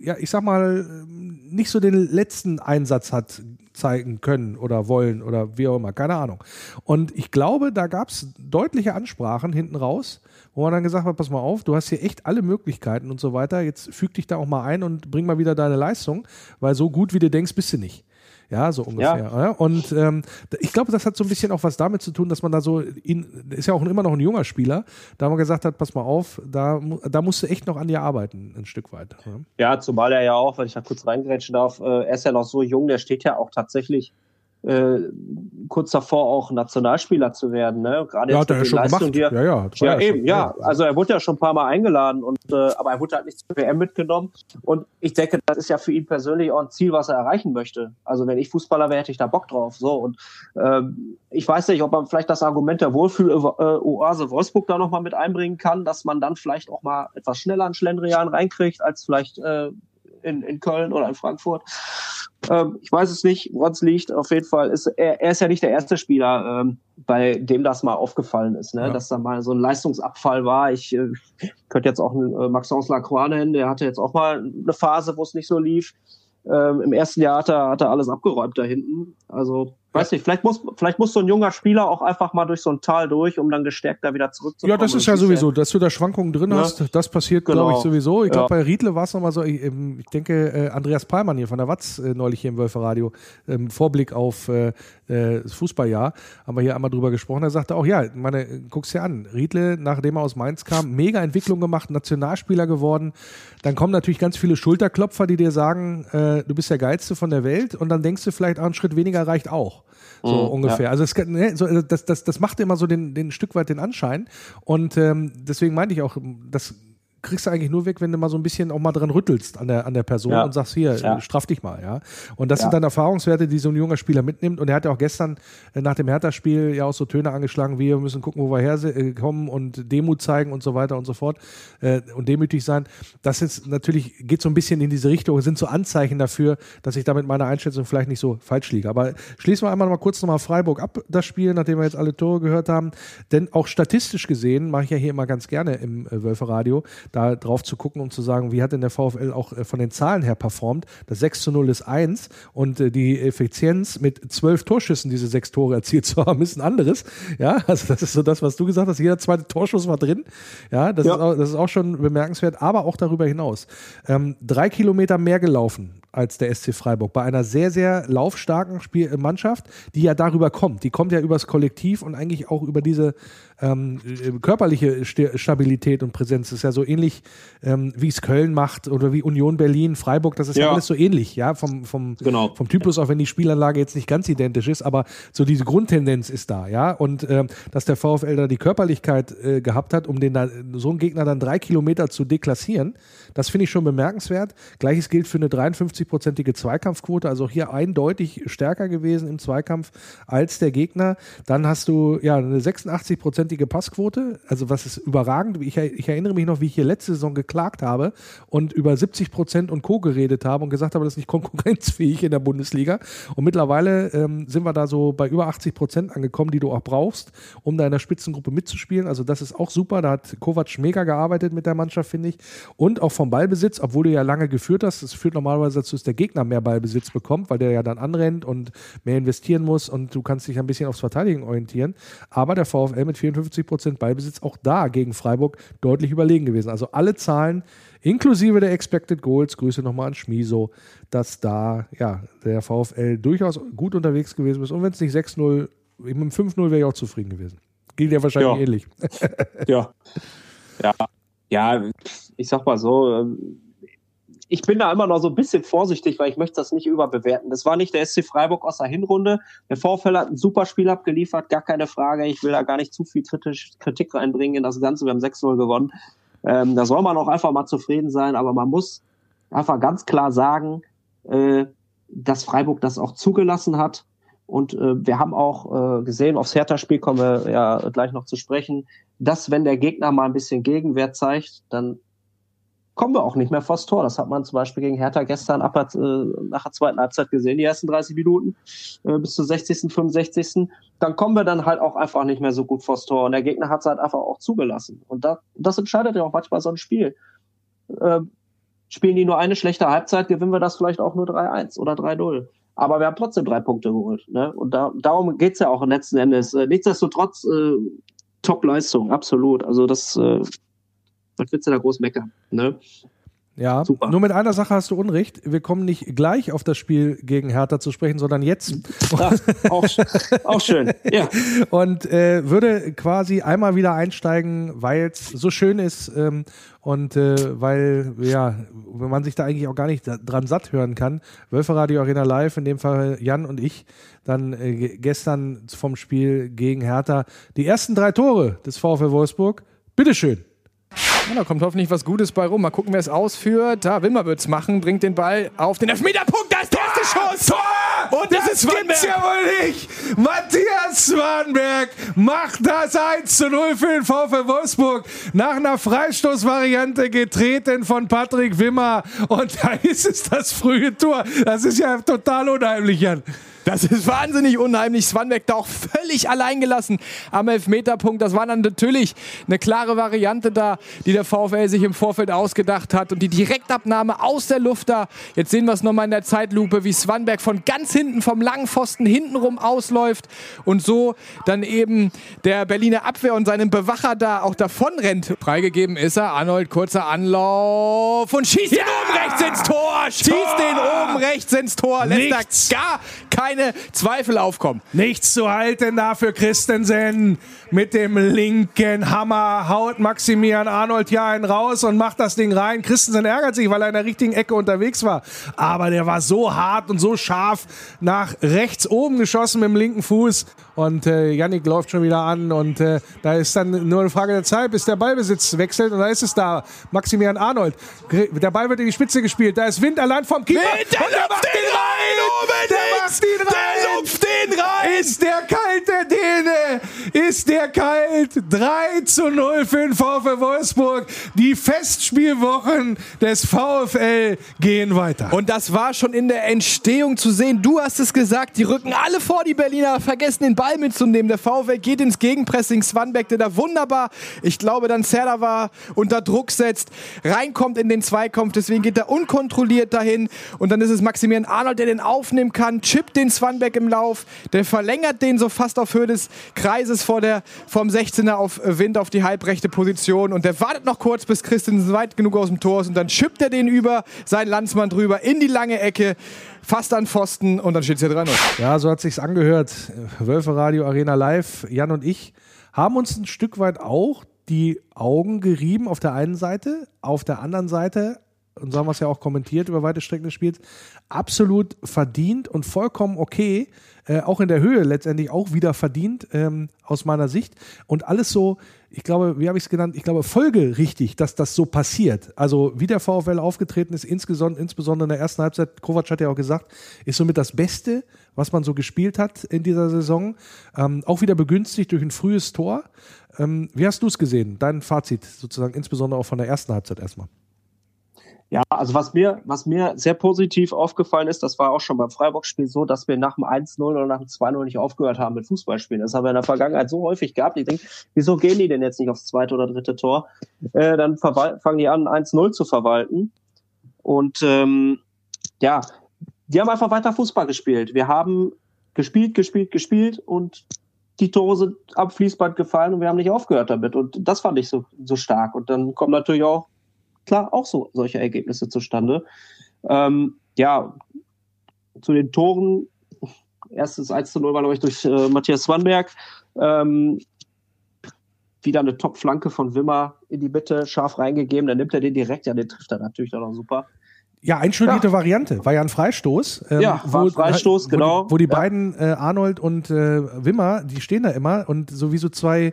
S1: ja, ich sag mal, nicht so den letzten Einsatz hat zeigen können oder wollen oder wie auch immer, keine Ahnung. Und ich glaube, da gab es deutliche Ansprachen hinten raus, wo man dann gesagt hat, pass mal auf, du hast hier echt alle Möglichkeiten und so weiter, jetzt füg dich da auch mal ein und bring mal wieder deine Leistung, weil so gut wie du denkst, bist du nicht. Ja, so ungefähr. Ja. Und ähm, ich glaube, das hat so ein bisschen auch was damit zu tun, dass man da so, ihn, ist ja auch immer noch ein junger Spieler, da man gesagt hat, pass mal auf, da, da musst du echt noch an dir arbeiten, ein Stück weit.
S5: Ja, ja zumal er ja auch, wenn ich da kurz reingrätschen darf, äh, er ist ja noch so jung, der steht ja auch tatsächlich äh, kurz davor auch Nationalspieler zu werden. Ne?
S1: Gerade ja, hat er ja schon Leistung, gemacht.
S5: Er, ja, ja, ja, ja eben, schon, ja. Also er wurde ja schon ein paar Mal eingeladen und äh, aber er wurde halt nicht zur WM mitgenommen. Und ich denke, das ist ja für ihn persönlich auch ein Ziel, was er erreichen möchte. Also wenn ich Fußballer wäre, hätte ich da Bock drauf. So und ähm, ich weiß nicht, ob man vielleicht das Argument der Wohlfühl-Oase Wolfsburg da nochmal mit einbringen kann, dass man dann vielleicht auch mal etwas schneller an Schlendrian reinkriegt, als vielleicht äh, in, in Köln oder in Frankfurt. Ähm, ich weiß es nicht, woran es liegt. Auf jeden Fall ist er, er ist ja nicht der erste Spieler, ähm, bei dem das mal aufgefallen ist, ne? Ja. dass da mal so ein Leistungsabfall war. Ich äh, könnte jetzt auch einen äh, Maxence Lacroix nennen, der hatte jetzt auch mal eine Phase, wo es nicht so lief. Ähm, Im ersten Jahr hat er, hat er alles abgeräumt da hinten. Also Weiß nicht, vielleicht muss, vielleicht muss so ein junger Spieler auch einfach mal durch so ein Tal durch, um dann gestärkt da wieder zurückzukommen.
S1: Ja, das ist ja sowieso, dass du da Schwankungen drin ja. hast, das passiert, genau. glaube ich, sowieso. Ich glaube, ja. bei Riedle war es nochmal so, ich, ähm, ich denke, äh, Andreas Palmann hier von der Watz äh, neulich hier im Wölferradio, ähm, Vorblick auf äh, äh, das Fußballjahr, haben wir hier einmal drüber gesprochen. Er sagte auch, ja, meine, guck's dir an, Riedle, nachdem er aus Mainz kam, mega Entwicklung gemacht, Nationalspieler geworden. Dann kommen natürlich ganz viele Schulterklopfer, die dir sagen, äh, du bist der Geilste von der Welt und dann denkst du vielleicht, auch einen Schritt weniger reicht auch. So mhm, ungefähr. Ja. Also es, ne, so, also das, das, das macht immer so den, den Stück weit den Anschein. Und ähm, deswegen meinte ich auch, das kriegst du eigentlich nur weg, wenn du mal so ein bisschen auch mal dran rüttelst an der, an der Person ja. und sagst, hier, ja. straff dich mal, ja. Und das ja. sind dann Erfahrungswerte, die so ein junger Spieler mitnimmt. Und er hat ja auch gestern äh, nach dem Hertha-Spiel ja auch so Töne angeschlagen, wie wir müssen gucken, wo wir herkommen und Demut zeigen und so weiter und so fort äh, und demütig sein. Das ist natürlich, geht so ein bisschen in diese Richtung, sind so Anzeichen dafür, dass ich da mit meiner Einschätzung vielleicht nicht so falsch liege. Aber schließen wir einmal mal kurz nochmal Freiburg ab, das Spiel, nachdem wir jetzt alle Tore gehört haben. Denn auch statistisch gesehen, mache ich ja hier immer ganz gerne im äh, Wölfe-Radio, da drauf zu gucken, um zu sagen, wie hat denn der VfL auch äh, von den Zahlen her performt. Das 6 zu 0 ist 1 und äh, die Effizienz mit zwölf Torschüssen diese sechs Tore erzielt zu haben, ist ein anderes. Ja, also das ist so das, was du gesagt hast. Jeder zweite Torschuss war drin. Ja, das, ja. Ist, auch, das ist auch schon bemerkenswert, aber auch darüber hinaus. Ähm, drei Kilometer mehr gelaufen als der SC Freiburg. Bei einer sehr, sehr laufstarken Spiel Mannschaft, die ja darüber kommt. Die kommt ja übers Kollektiv und eigentlich auch über diese ähm, äh, körperliche Stabilität und Präsenz. Das ist ja so ähnlich, ähm, wie es Köln macht oder wie Union Berlin, Freiburg, das ist ja, ja alles so ähnlich, ja, vom, vom,
S5: genau.
S1: vom Typus, auch wenn die Spielanlage jetzt nicht ganz identisch ist, aber so diese Grundtendenz ist da, ja. Und ähm, dass der VfL da die Körperlichkeit äh, gehabt hat, um den da, so einen Gegner dann drei Kilometer zu deklassieren, das finde ich schon bemerkenswert. Gleiches gilt für eine 53-prozentige Zweikampfquote, also hier eindeutig stärker gewesen im Zweikampf als der Gegner. Dann hast du ja eine 86 prozentige Passquote, also was ist überragend. Ich, ich, erinnere mich noch, wie ich hier letzte Saison geklagt habe und über 70 Prozent und Co. geredet habe und gesagt habe, das ist nicht konkurrenzfähig in der Bundesliga. Und mittlerweile ähm, sind wir da so bei über 80 Prozent angekommen, die du auch brauchst, um da in der Spitzengruppe mitzuspielen. Also das ist auch super. Da hat Kovac mega gearbeitet mit der Mannschaft, finde ich. Und auch vom Ballbesitz, obwohl du ja lange geführt hast, das führt normalerweise dazu, dass der Gegner mehr Ballbesitz bekommt, weil der ja dann anrennt und mehr investieren muss und du kannst dich ein bisschen aufs Verteidigen orientieren. Aber der VfL mit 54 Prozent Ballbesitz auch da gegen Freiburg deutlich überlegen gewesen. Also alle Zahlen inklusive der Expected Goals, Grüße nochmal an Schmiso, dass da ja der VfL durchaus gut unterwegs gewesen ist. Und wenn es nicht 6-0, mit dem 5-0 wäre ich auch zufrieden gewesen. Gilt ja wahrscheinlich ja. ähnlich.
S5: ja. Ja. Ja, ich sag mal so, ähm, ich bin da immer noch so ein bisschen vorsichtig, weil ich möchte das nicht überbewerten. Das war nicht der SC Freiburg aus der Hinrunde. Der Vorfall hat ein super Spiel abgeliefert, gar keine Frage. Ich will da gar nicht zu viel kritisch, Kritik reinbringen in das Ganze. Wir haben 6-0 gewonnen. Ähm, da soll man auch einfach mal zufrieden sein, aber man muss einfach ganz klar sagen, äh, dass Freiburg das auch zugelassen hat. Und äh, wir haben auch äh, gesehen, aufs Hertha-Spiel kommen wir ja gleich noch zu sprechen, dass wenn der Gegner mal ein bisschen Gegenwehr zeigt, dann kommen wir auch nicht mehr vors Tor. Das hat man zum Beispiel gegen Hertha gestern ab, äh, nach der zweiten Halbzeit gesehen, die ersten 30 Minuten äh, bis zur 60., 65. Dann kommen wir dann halt auch einfach nicht mehr so gut vors Tor. Und der Gegner hat es halt einfach auch zugelassen. Und da, das entscheidet ja auch manchmal so ein Spiel. Äh, spielen die nur eine schlechte Halbzeit, gewinnen wir das vielleicht auch nur 3-1 oder 3-0. Aber wir haben trotzdem drei Punkte geholt. Ne? Und da, darum geht's ja auch letzten Endes. Äh, nichtsdestotrotz äh, Top-Leistung, absolut. Also das äh, was willst du da groß meckern? Ne?
S1: Ja, Super. nur mit einer Sache hast du Unrecht. Wir kommen nicht gleich auf das Spiel gegen Hertha zu sprechen, sondern jetzt.
S5: Ja, auch, auch schön, ja.
S1: Und äh, würde quasi einmal wieder einsteigen, weil es so schön ist ähm, und äh, weil, ja, wenn man sich da eigentlich auch gar nicht dran satt hören kann. Wölfe Radio Arena Live, in dem Fall Jan und ich, dann äh, gestern vom Spiel gegen Hertha die ersten drei Tore des VfL Wolfsburg. Bitteschön.
S4: Ja, da kommt hoffentlich was Gutes bei rum. Mal gucken, wer es ausführt. Da, Wilmer wird es machen, bringt den Ball auf den Elfmeterpunkt. Da ist der erste Schuss.
S1: Tor! Und das, das ist gibt's ja wohl nicht. Matthias Swanberg macht das 1 zu 0 für den VfL Wolfsburg. Nach einer Freistoßvariante getreten von Patrick Wimmer. Und da ist es das frühe Tor. Das ist ja total unheimlich, Jan.
S4: Das ist wahnsinnig unheimlich. Swanbeck da auch völlig alleingelassen am Elfmeterpunkt. Das war dann natürlich eine klare Variante da, die der VfL sich im Vorfeld ausgedacht hat. Und die Direktabnahme aus der Luft da. Jetzt sehen wir es nochmal in der Zeitlupe, wie Swanberg von ganz hinten, vom langen Pfosten hintenrum ausläuft und so dann eben der Berliner Abwehr und seinem Bewacher da auch davon rennt. Freigegeben ist er. Arnold, kurzer Anlauf und schießt ja! den oben rechts ins Tor. Schießt Tor! den oben rechts ins Tor. Lässt da gar kein keine Zweifel aufkommen.
S1: Nichts zu halten da für Christensen. Mit dem linken Hammer haut Maximilian Arnold hier einen raus und macht das Ding rein. Christensen ärgert sich, weil er in der richtigen Ecke unterwegs war. Aber der war so hart und so scharf nach rechts oben geschossen mit dem linken Fuß. Und äh, Yannick läuft schon wieder an und äh, da ist dann nur eine Frage der Zeit, bis der Ballbesitz wechselt und da ist es da. Maximilian Arnold. Der Ball wird in die Spitze gespielt. Da ist Wind allein vom Keeper.
S4: Wind, der, der macht den rein! Oben der macht den rein! Der lupft den rein!
S1: Ist der kalt, der Däne? Ist der kalt? 3 zu 0 für den VfL Wolfsburg. Die Festspielwochen des VfL gehen weiter.
S4: Und das war schon in der Entstehung zu sehen. Du hast es gesagt, die rücken alle vor die Berliner, vergessen den Ball mitzunehmen. Der VfL geht ins Gegenpressing. Swanbeck, der da wunderbar, ich glaube, dann Serda war, unter Druck setzt, reinkommt in den Zweikampf. Deswegen geht er unkontrolliert dahin. Und dann ist es Maximilian Arnold, der den aufnehmen kann, chippt den Swanbeck im Lauf, der verlängert den so fast auf Höhe des Kreises vor der, vom 16er auf äh, Wind auf die halbrechte Position. Und der wartet noch kurz, bis Christensen weit genug aus dem Tor ist. Und dann schippt er den über, sein Landsmann drüber, in die lange Ecke, fast an Pfosten. Und dann steht es hier 3-0.
S1: Ja, so hat sich's angehört. Wölfe Radio Arena Live, Jan und ich haben uns ein Stück weit auch die Augen gerieben auf der einen Seite, auf der anderen Seite und so haben wir es ja auch kommentiert über weite Strecken des Spiels, absolut verdient und vollkommen okay, äh, auch in der Höhe letztendlich auch wieder verdient ähm, aus meiner Sicht und alles so, ich glaube, wie habe ich es genannt, ich glaube folgerichtig, dass das so passiert. Also wie der VfL aufgetreten ist, insbesondere, insbesondere in der ersten Halbzeit, Kovac hat ja auch gesagt, ist somit das Beste, was man so gespielt hat in dieser Saison, ähm, auch wieder begünstigt durch ein frühes Tor. Ähm, wie hast du es gesehen? Dein Fazit sozusagen, insbesondere auch von der ersten Halbzeit erstmal.
S5: Ja, also was mir, was mir sehr positiv aufgefallen ist, das war auch schon beim Freiburg-Spiel so, dass wir nach dem 1-0 oder nach dem 2-0 nicht aufgehört haben mit Fußballspielen. Das haben wir in der Vergangenheit so häufig gehabt. Ich denke, wieso gehen die denn jetzt nicht aufs zweite oder dritte Tor? Äh, dann fangen die an, 1-0 zu verwalten. Und ähm, ja, die haben einfach weiter Fußball gespielt. Wir haben gespielt, gespielt, gespielt und die Tore sind am Fließband gefallen und wir haben nicht aufgehört damit. Und das fand ich so, so stark. Und dann kommen natürlich auch klar auch so solche Ergebnisse zustande. Ähm, ja, zu den Toren. Erstes 1 zu 0 war, glaube ich, durch äh, Matthias Swanberg. Ähm, wieder eine Top-Flanke von Wimmer in die Mitte, scharf reingegeben. Dann nimmt er den direkt, ja, den trifft er natürlich dann auch super.
S1: Ja, einstudierte ja. Variante. War ja ein Freistoß.
S5: Ähm, ja, war ein Freistoß,
S1: wo,
S5: genau.
S1: Wo die, wo die
S5: ja.
S1: beiden, äh, Arnold und äh, Wimmer, die stehen da immer und sowieso zwei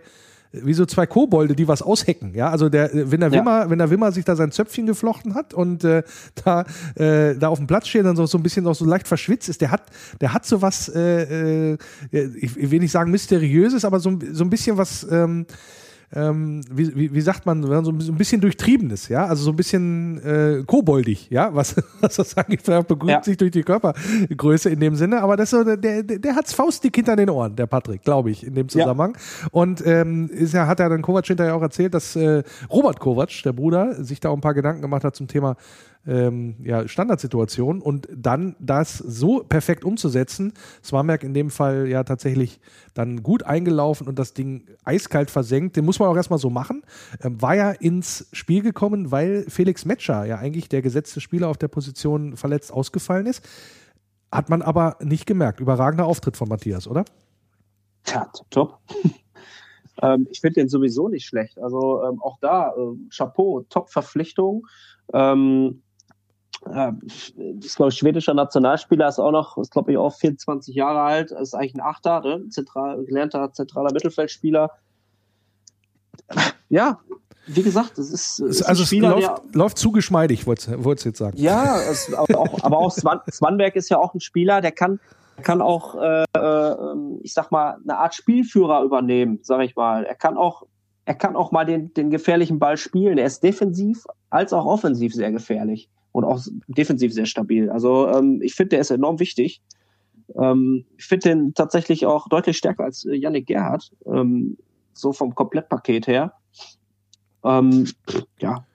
S1: wie so zwei Kobolde, die was aushecken. Ja, also der, wenn der Wimmer, ja. wenn der Wimmer sich da sein Zöpfchen geflochten hat und äh, da, äh, da auf dem Platz steht, dann so, so ein bisschen auch so leicht verschwitzt ist, der hat, der hat so was, äh, äh, ich will nicht sagen mysteriöses, aber so, so ein bisschen was, ähm, ähm, wie, wie, wie, sagt man, so ein bisschen durchtriebenes, ja, also so ein bisschen äh, koboldig, ja, was, was das angeht, vielleicht begründet ja. sich durch die Körpergröße in dem Sinne, aber das so, der, der, der hat's faustdick hinter den Ohren, der Patrick, glaube ich, in dem Zusammenhang. Ja. Und ähm, ist ja, hat er dann Kovac hinterher auch erzählt, dass äh, Robert Kovac, der Bruder, sich da auch ein paar Gedanken gemacht hat zum Thema ähm, ja, Standardsituation und dann das so perfekt umzusetzen. Swanberg in dem Fall ja tatsächlich dann gut eingelaufen und das Ding eiskalt versenkt. Den muss man auch erstmal so machen. Ähm, war ja ins Spiel gekommen, weil Felix Metscher ja eigentlich der gesetzte Spieler auf der Position verletzt ausgefallen ist. Hat man aber nicht gemerkt. Überragender Auftritt von Matthias, oder?
S5: Ja, top. ähm, ich finde den sowieso nicht schlecht. Also ähm, auch da, äh, Chapeau, Top-Verpflichtung. Ähm, ja, ist, glaube ich, schwedischer Nationalspieler, ist auch noch, ist, glaube ich, auch 24 Jahre alt, ist eigentlich ein Achter, ne? Zentral, gelernter zentraler Mittelfeldspieler. Ja, wie gesagt, es ist,
S1: ist also ein Spieler, es läuft, der, läuft zu geschmeidig, wolltest du jetzt sagen.
S5: Ja, es, aber auch, aber auch Swan, Swanberg ist ja auch ein Spieler, der kann, kann auch, äh, äh, ich sag mal, eine Art Spielführer übernehmen, sag ich mal. Er kann auch, er kann auch mal den, den gefährlichen Ball spielen. Er ist defensiv als auch offensiv sehr gefährlich und auch defensiv sehr stabil. Also ähm, ich finde, der ist enorm wichtig. Ähm, ich finde den tatsächlich auch deutlich stärker als äh, Yannick Gerhardt, ähm, so vom Komplettpaket her. Ähm, ja,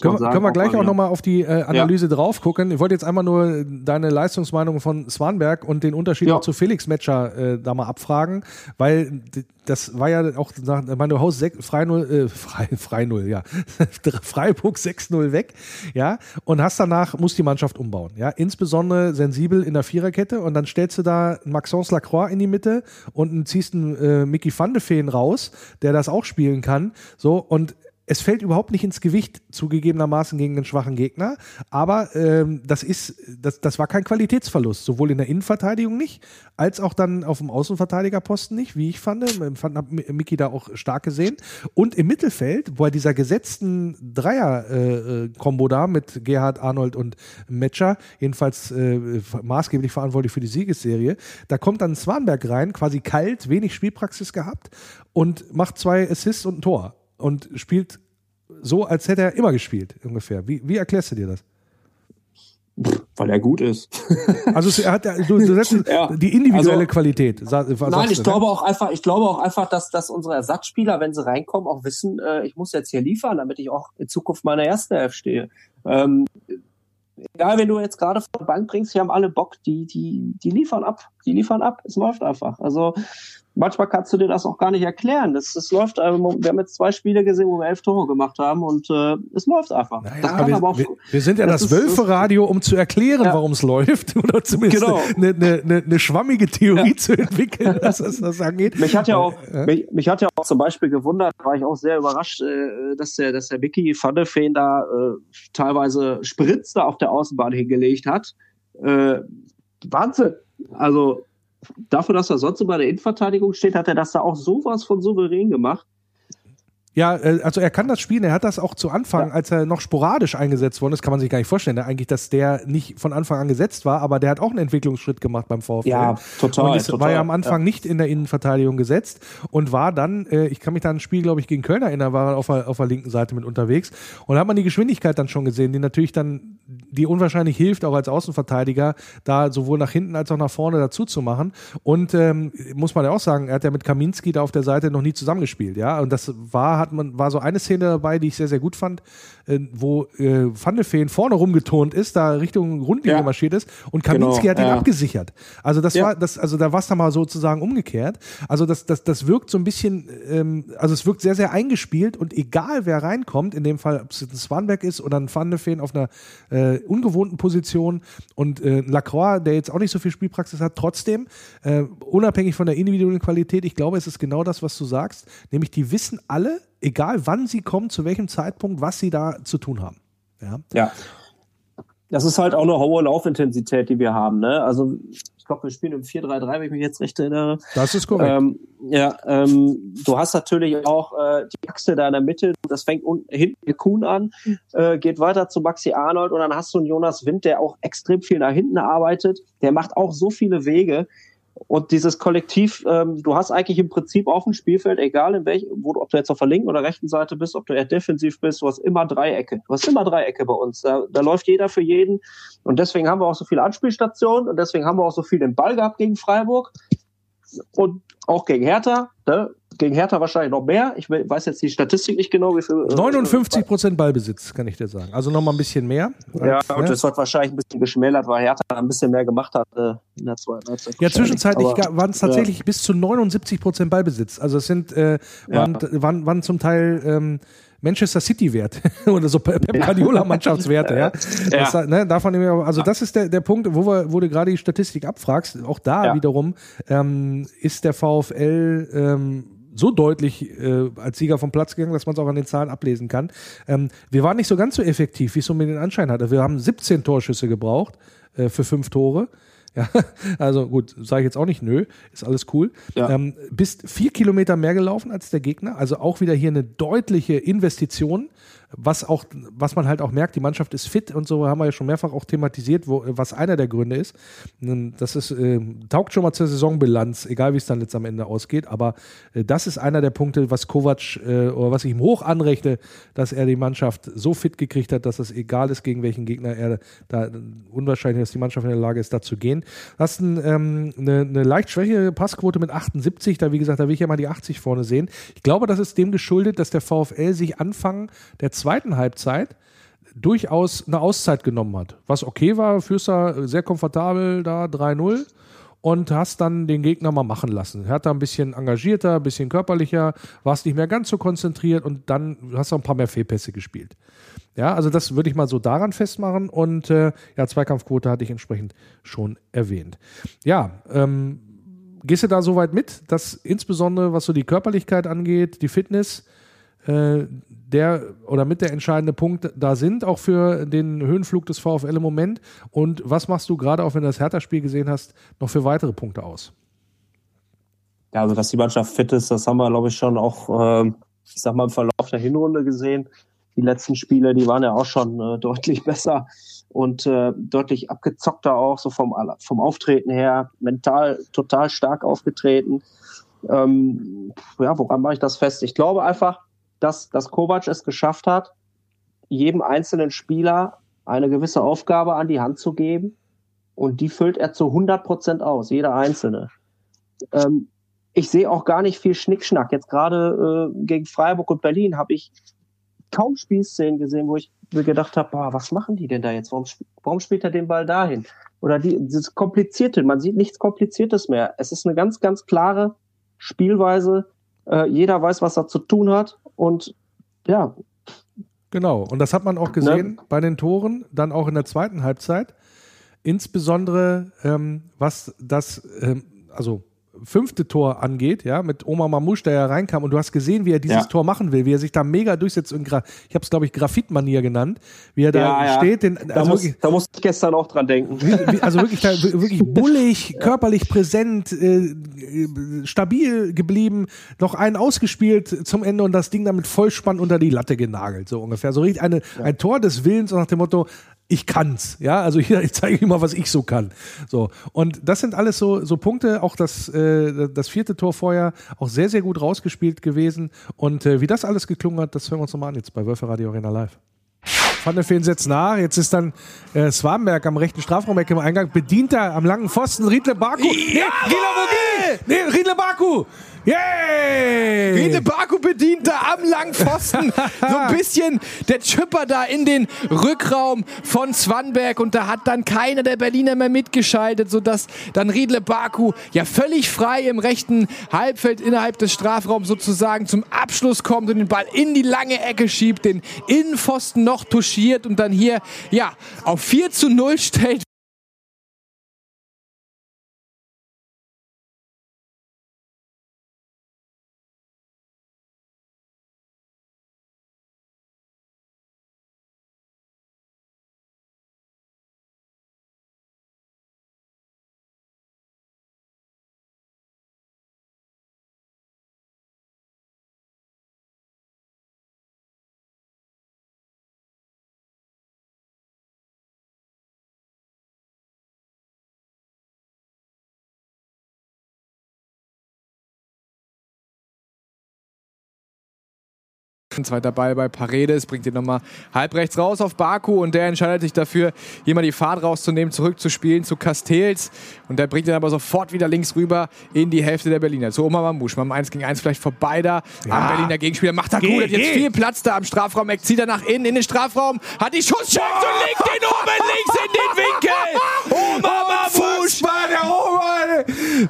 S1: können, sagen, können, wir gleich auch nochmal auf die äh, Analyse ja. drauf gucken. Ich wollte jetzt einmal nur deine Leistungsmeinung von Swanberg und den Unterschied ja. auch zu Felix Metscher äh, da mal abfragen, weil das war ja auch, ich meine, du haust frei null, äh, frei, frei null, ja, Freiburg 6-0 weg, ja, und hast danach, muss die Mannschaft umbauen, ja, insbesondere sensibel in der Viererkette und dann stellst du da Maxence Lacroix in die Mitte und ziehst einen äh, Mickey van de Feen raus, der das auch spielen kann, so, und es fällt überhaupt nicht ins Gewicht, zugegebenermaßen gegen einen schwachen Gegner. Aber ähm, das ist, das, das war kein Qualitätsverlust, sowohl in der Innenverteidigung nicht, als auch dann auf dem Außenverteidigerposten nicht, wie ich fand. Ich fand hab Miki da auch stark gesehen. Und im Mittelfeld, wo er dieser gesetzten Dreier-Kombo äh, da mit Gerhard, Arnold und Metscher, jedenfalls äh, maßgeblich verantwortlich für die Siegesserie, da kommt dann Swanberg rein, quasi kalt, wenig Spielpraxis gehabt und macht zwei Assists und ein Tor und spielt so, als hätte er immer gespielt, ungefähr. Wie, wie erklärst du dir das?
S5: Weil er gut ist.
S1: also er hat du, du setzt ja. die individuelle also, Qualität.
S5: Nein, ich du, glaube ne? auch einfach, ich glaube auch einfach, dass, dass unsere Ersatzspieler, wenn sie reinkommen, auch wissen, äh, ich muss jetzt hier liefern, damit ich auch in Zukunft meiner ersten Elf stehe. Ähm, egal, wenn du jetzt gerade von der Bank bringst, die haben alle Bock, die, die, die liefern ab. Die liefern ab. Es läuft einfach. Also manchmal kannst du dir das auch gar nicht erklären. Das, das läuft, wir haben jetzt zwei Spiele gesehen, wo wir elf Tore gemacht haben und äh, es läuft einfach.
S1: Naja, wir, wir, wir, sind ja das, das Wölfe-Radio, um zu erklären, ja. warum es läuft oder zumindest genau. eine, eine, eine, eine schwammige Theorie ja. zu entwickeln, was das, das angeht.
S5: Mich hat ja auch, ja. Mich, mich, hat ja auch zum Beispiel gewundert, war ich auch sehr überrascht, äh, dass der, dass der Vicky van der Feen da äh, teilweise Spritze auf der Außenbahn hingelegt hat. Äh, Wahnsinn. Also dafür, dass er sonst immer in der Innenverteidigung steht, hat er das da auch sowas von souverän gemacht.
S1: Ja, äh, also er kann das spielen. Er hat das auch zu Anfang, ja. als er noch sporadisch eingesetzt worden ist, kann man sich gar nicht vorstellen. Ne? Eigentlich, dass der nicht von Anfang an gesetzt war, aber der hat auch einen Entwicklungsschritt gemacht beim VfL.
S5: Ja, total.
S1: Und ist,
S5: total,
S1: war ja am Anfang ja. nicht in der Innenverteidigung gesetzt und war dann, äh, ich kann mich da an ein Spiel, glaube ich, gegen Köln erinnern, war er auf der, auf der linken Seite mit unterwegs. Und da hat man die Geschwindigkeit dann schon gesehen, die natürlich dann, die unwahrscheinlich hilft, auch als Außenverteidiger, da sowohl nach hinten als auch nach vorne dazu zu machen. Und ähm, muss man ja auch sagen, er hat ja mit Kaminski da auf der Seite noch nie zusammengespielt, ja. Und das war, hat man, war so eine Szene dabei, die ich sehr, sehr gut fand, äh, wo äh, Van de Feen vorne rumgetont ist, da Richtung Rundlinie ja. marschiert ist und Kaminski genau, hat ihn ja. abgesichert. Also das ja. war, das, also da war es dann mal sozusagen umgekehrt. Also das, das, das wirkt so ein bisschen, ähm, also es wirkt sehr, sehr eingespielt und egal wer reinkommt, in dem Fall, ob es ein Swanberg ist oder ein Van de Feen auf einer äh, ungewohnten Position und äh, Lacroix, der jetzt auch nicht so viel Spielpraxis hat, trotzdem, äh, unabhängig von der individuellen Qualität, ich glaube, es ist genau das, was du sagst, nämlich die wissen alle, egal wann sie kommen, zu welchem Zeitpunkt, was sie da zu tun haben. Ja.
S5: ja. Das ist halt auch eine hohe Laufintensität, die wir haben. Ne? Also ich glaube, wir spielen im 4-3-3, wenn ich mich jetzt recht erinnere.
S1: Das ist korrekt.
S5: Ähm, ja, ähm, du hast natürlich auch äh, die Achse da in der Mitte, das fängt unten hinten Kuhn an, äh, geht weiter zu Maxi Arnold und dann hast du einen Jonas Wind, der auch extrem viel nach hinten arbeitet. Der macht auch so viele Wege. Und dieses Kollektiv, ähm, du hast eigentlich im Prinzip auf dem Spielfeld, egal in welchem, wo ob du jetzt auf der linken oder rechten Seite bist, ob du eher defensiv bist, du hast immer Dreiecke. Du hast immer Dreiecke bei uns. Da, da läuft jeder für jeden. Und deswegen haben wir auch so viele Anspielstationen und deswegen haben wir auch so viel den Ball gehabt gegen Freiburg und auch gegen Hertha. Ne? Gegen Hertha wahrscheinlich noch mehr. Ich weiß jetzt die Statistik nicht genau, wie viel.
S1: 59 äh, Prozent Ballbesitz, kann ich dir sagen. Also noch mal ein bisschen mehr.
S5: Ja, als, und ne? das wird wahrscheinlich ein bisschen geschmälert, weil Hertha ein bisschen mehr gemacht hat äh, in der zweiten Halbzeit.
S1: Ja, zwischenzeitlich waren es tatsächlich ja. bis zu 79 Prozent Ballbesitz. Also es sind äh, waren, ja. waren, waren zum Teil ähm, Manchester City Wert oder so Pep Guardiola Mannschaftswerte, ja. Das, ne, davon also das ist der, der Punkt, wo wir, wo du gerade die Statistik abfragst. Auch da ja. wiederum ähm, ist der VfL ähm, so deutlich äh, als Sieger vom Platz gegangen, dass man es auch an den Zahlen ablesen kann. Ähm, wir waren nicht so ganz so effektiv, wie es so mit den Anschein hatte. Wir haben 17 Torschüsse gebraucht äh, für fünf Tore. Ja, also gut, sage ich jetzt auch nicht, nö, ist alles cool. Ja. Ähm, bist vier Kilometer mehr gelaufen als der Gegner, also auch wieder hier eine deutliche Investition was auch, was man halt auch merkt, die Mannschaft ist fit und so haben wir ja schon mehrfach auch thematisiert, wo, was einer der Gründe ist. Das ist, äh, taugt schon mal zur Saisonbilanz, egal wie es dann jetzt am Ende ausgeht, aber äh, das ist einer der Punkte, was Kovac äh, oder was ich ihm hoch anrechne, dass er die Mannschaft so fit gekriegt hat, dass es egal ist, gegen welchen Gegner er da unwahrscheinlich, dass die Mannschaft in der Lage ist, da zu gehen. Das ist ein, ähm, eine, eine leicht schwächere Passquote mit 78, da wie gesagt, da will ich ja mal die 80 vorne sehen. Ich glaube, das ist dem geschuldet, dass der VfL sich Anfang der zweiten Halbzeit durchaus eine Auszeit genommen hat. Was okay war, führst da sehr komfortabel da 3-0 und hast dann den Gegner mal machen lassen. Er hat da ein bisschen engagierter, ein bisschen körperlicher, warst nicht mehr ganz so konzentriert und dann hast du ein paar mehr Fehlpässe gespielt. Ja, also das würde ich mal so daran festmachen und äh, ja, Zweikampfquote hatte ich entsprechend schon erwähnt. Ja, ähm, gehst du da so weit mit, dass insbesondere was so die Körperlichkeit angeht, die Fitness, der oder mit der entscheidende Punkt da sind, auch für den Höhenflug des VfL im Moment? Und was machst du gerade, auch wenn du das Hertha-Spiel gesehen hast, noch für weitere Punkte aus?
S5: Ja, also dass die Mannschaft fit ist, das haben wir, glaube ich, schon auch, äh, ich sag mal, im Verlauf der Hinrunde gesehen. Die letzten Spiele, die waren ja auch schon äh, deutlich besser und äh, deutlich abgezockter auch, so vom, vom Auftreten her, mental total stark aufgetreten. Ähm, ja, woran mache ich das fest? Ich glaube einfach, dass, dass Kovac es geschafft hat, jedem einzelnen Spieler eine gewisse Aufgabe an die Hand zu geben und die füllt er zu 100 Prozent aus, jeder einzelne. Ähm, ich sehe auch gar nicht viel Schnickschnack. Jetzt gerade äh, gegen Freiburg und Berlin habe ich kaum Spielszenen gesehen, wo ich mir gedacht habe, was machen die denn da jetzt? Warum, warum spielt er den Ball dahin? Oder die, das Komplizierte, man sieht nichts Kompliziertes mehr. Es ist eine ganz, ganz klare Spielweise. Äh, jeder weiß, was er zu tun hat. Und ja.
S1: Genau. Und das hat man auch gesehen ne? bei den Toren, dann auch in der zweiten Halbzeit. Insbesondere ähm, was das, ähm, also fünfte Tor angeht, ja, mit Omar Mamouche, der ja reinkam und du hast gesehen, wie er dieses ja. Tor machen will, wie er sich da mega durchsetzt und ich habe es glaube ich Graphitmanier genannt, wie er da ja, steht. Den,
S5: da, also muss, wirklich, da musste ich gestern auch dran denken.
S1: Also wirklich, wirklich bullig, körperlich präsent, äh, stabil geblieben, noch einen ausgespielt zum Ende und das Ding damit Vollspann unter die Latte genagelt, so ungefähr. So richtig eine, ein Tor des Willens und nach dem Motto, ich kann's, ja, also hier, ich zeige ihm mal, was ich so kann. So und das sind alles so so Punkte, auch das äh, das vierte Tor vorher auch sehr sehr gut rausgespielt gewesen und äh, wie das alles geklungen hat, das hören wir uns nochmal an jetzt bei Wölfe Radio Arena Live. Van der Feen setzt nach. Jetzt ist dann äh, Swanberg am rechten Strafraumecke im Eingang. Bedient er am langen Pfosten Riedle Baku. Nee, Riedle, nee, Riedle Baku. Yay!
S4: Rede Baku bedient da am langen Pfosten. so ein bisschen der Chipper da in den Rückraum von Swanberg und da hat dann keiner der Berliner mehr mitgeschaltet, sodass dann Riedle Baku ja völlig frei im rechten Halbfeld innerhalb des Strafraums sozusagen zum Abschluss kommt und den Ball in die lange Ecke schiebt, den Innenpfosten noch touchiert und dann hier ja auf 4 zu 0 stellt. Zweiter Ball bei Paredes, bringt ihn nochmal halb rechts raus auf Baku und der entscheidet sich dafür, hier mal die Fahrt rauszunehmen, zurückzuspielen zu Castells und der bringt ihn aber sofort wieder links rüber in die Hälfte der Berliner. Zu Oma Mamouche, mal 1 gegen 1 vielleicht vorbei da ja. am Berliner Gegenspieler, macht er gut, hat jetzt viel Platz da am Strafraum, er zieht er nach innen in den Strafraum, hat die Schusschance oh. und legt den oben links in den Winkel. Oma Mamouche.
S1: der Oma,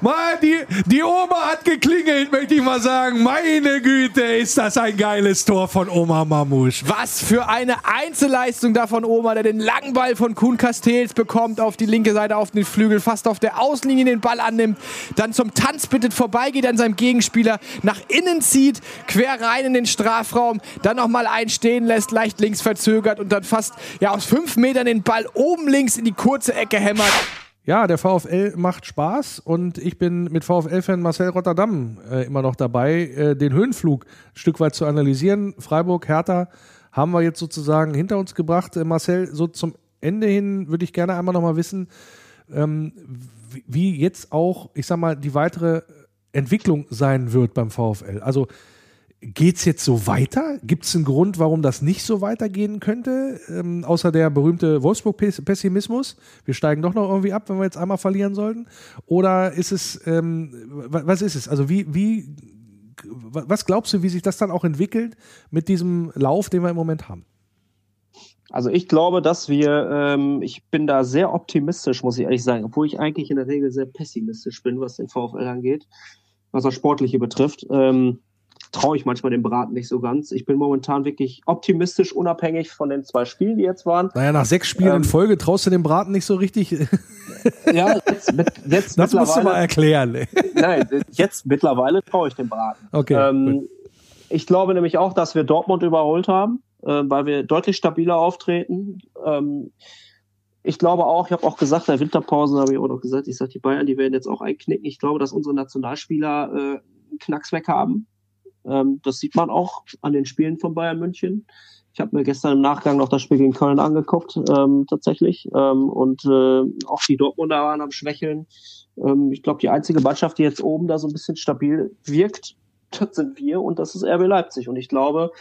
S1: mal die, die Oma hat geklingelt, möchte ich mal sagen. Meine Güte, ist das ein geiles Tor von Oma Mamouche.
S4: Was für eine Einzelleistung da von Oma, der den langen Ball von Kuhn Castells bekommt, auf die linke Seite auf den Flügel, fast auf der Außenlinie den Ball annimmt, dann zum Tanz bittet, vorbeigeht an seinem Gegenspieler, nach innen zieht, quer rein in den Strafraum, dann nochmal einstehen lässt, leicht links verzögert und dann fast ja, aus fünf Metern den Ball oben links in die kurze Ecke hämmert.
S1: Ja, der VfL macht Spaß und ich bin mit VfL-Fan Marcel Rotterdam äh, immer noch dabei, äh, den Höhenflug ein Stück weit zu analysieren. Freiburg, Hertha haben wir jetzt sozusagen hinter uns gebracht. Äh, Marcel, so zum Ende hin würde ich gerne einmal nochmal wissen, ähm, wie jetzt auch, ich sag mal, die weitere Entwicklung sein wird beim VfL. Also Geht es jetzt so weiter? Gibt es einen Grund, warum das nicht so weitergehen könnte, ähm, außer der berühmte Wolfsburg-Pessimismus? Wir steigen doch noch irgendwie ab, wenn wir jetzt einmal verlieren sollten? Oder ist es, ähm, was ist es? Also wie, wie, was glaubst du, wie sich das dann auch entwickelt mit diesem Lauf, den wir im Moment haben?
S5: Also ich glaube, dass wir, ähm, ich bin da sehr optimistisch, muss ich ehrlich sagen, obwohl ich eigentlich in der Regel sehr pessimistisch bin, was den VfL angeht, was das Sportliche betrifft. Ähm, traue ich manchmal dem Braten nicht so ganz. Ich bin momentan wirklich optimistisch, unabhängig von den zwei Spielen, die jetzt waren.
S1: Naja, nach sechs Spielen ähm, in Folge traust du dem Braten nicht so richtig.
S5: ja, jetzt, mit, jetzt
S1: das musst du mal erklären.
S5: Nein, jetzt mittlerweile traue ich dem Braten.
S1: Okay.
S5: Ähm, ich glaube nämlich auch, dass wir Dortmund überholt haben, äh, weil wir deutlich stabiler auftreten. Ähm, ich glaube auch, ich habe auch gesagt, in der Winterpause habe ich auch noch gesagt, ich sage, die Bayern, die werden jetzt auch einknicken. Ich glaube, dass unsere Nationalspieler äh, einen Knacks weg haben. Ähm, das sieht man auch an den Spielen von Bayern München. Ich habe mir gestern im Nachgang noch das Spiel gegen Köln angeguckt, ähm, tatsächlich. Ähm, und äh, auch die Dortmunder waren am Schwächeln. Ähm, ich glaube, die einzige Mannschaft, die jetzt oben da so ein bisschen stabil wirkt, das sind wir und das ist RB Leipzig. Und ich glaube,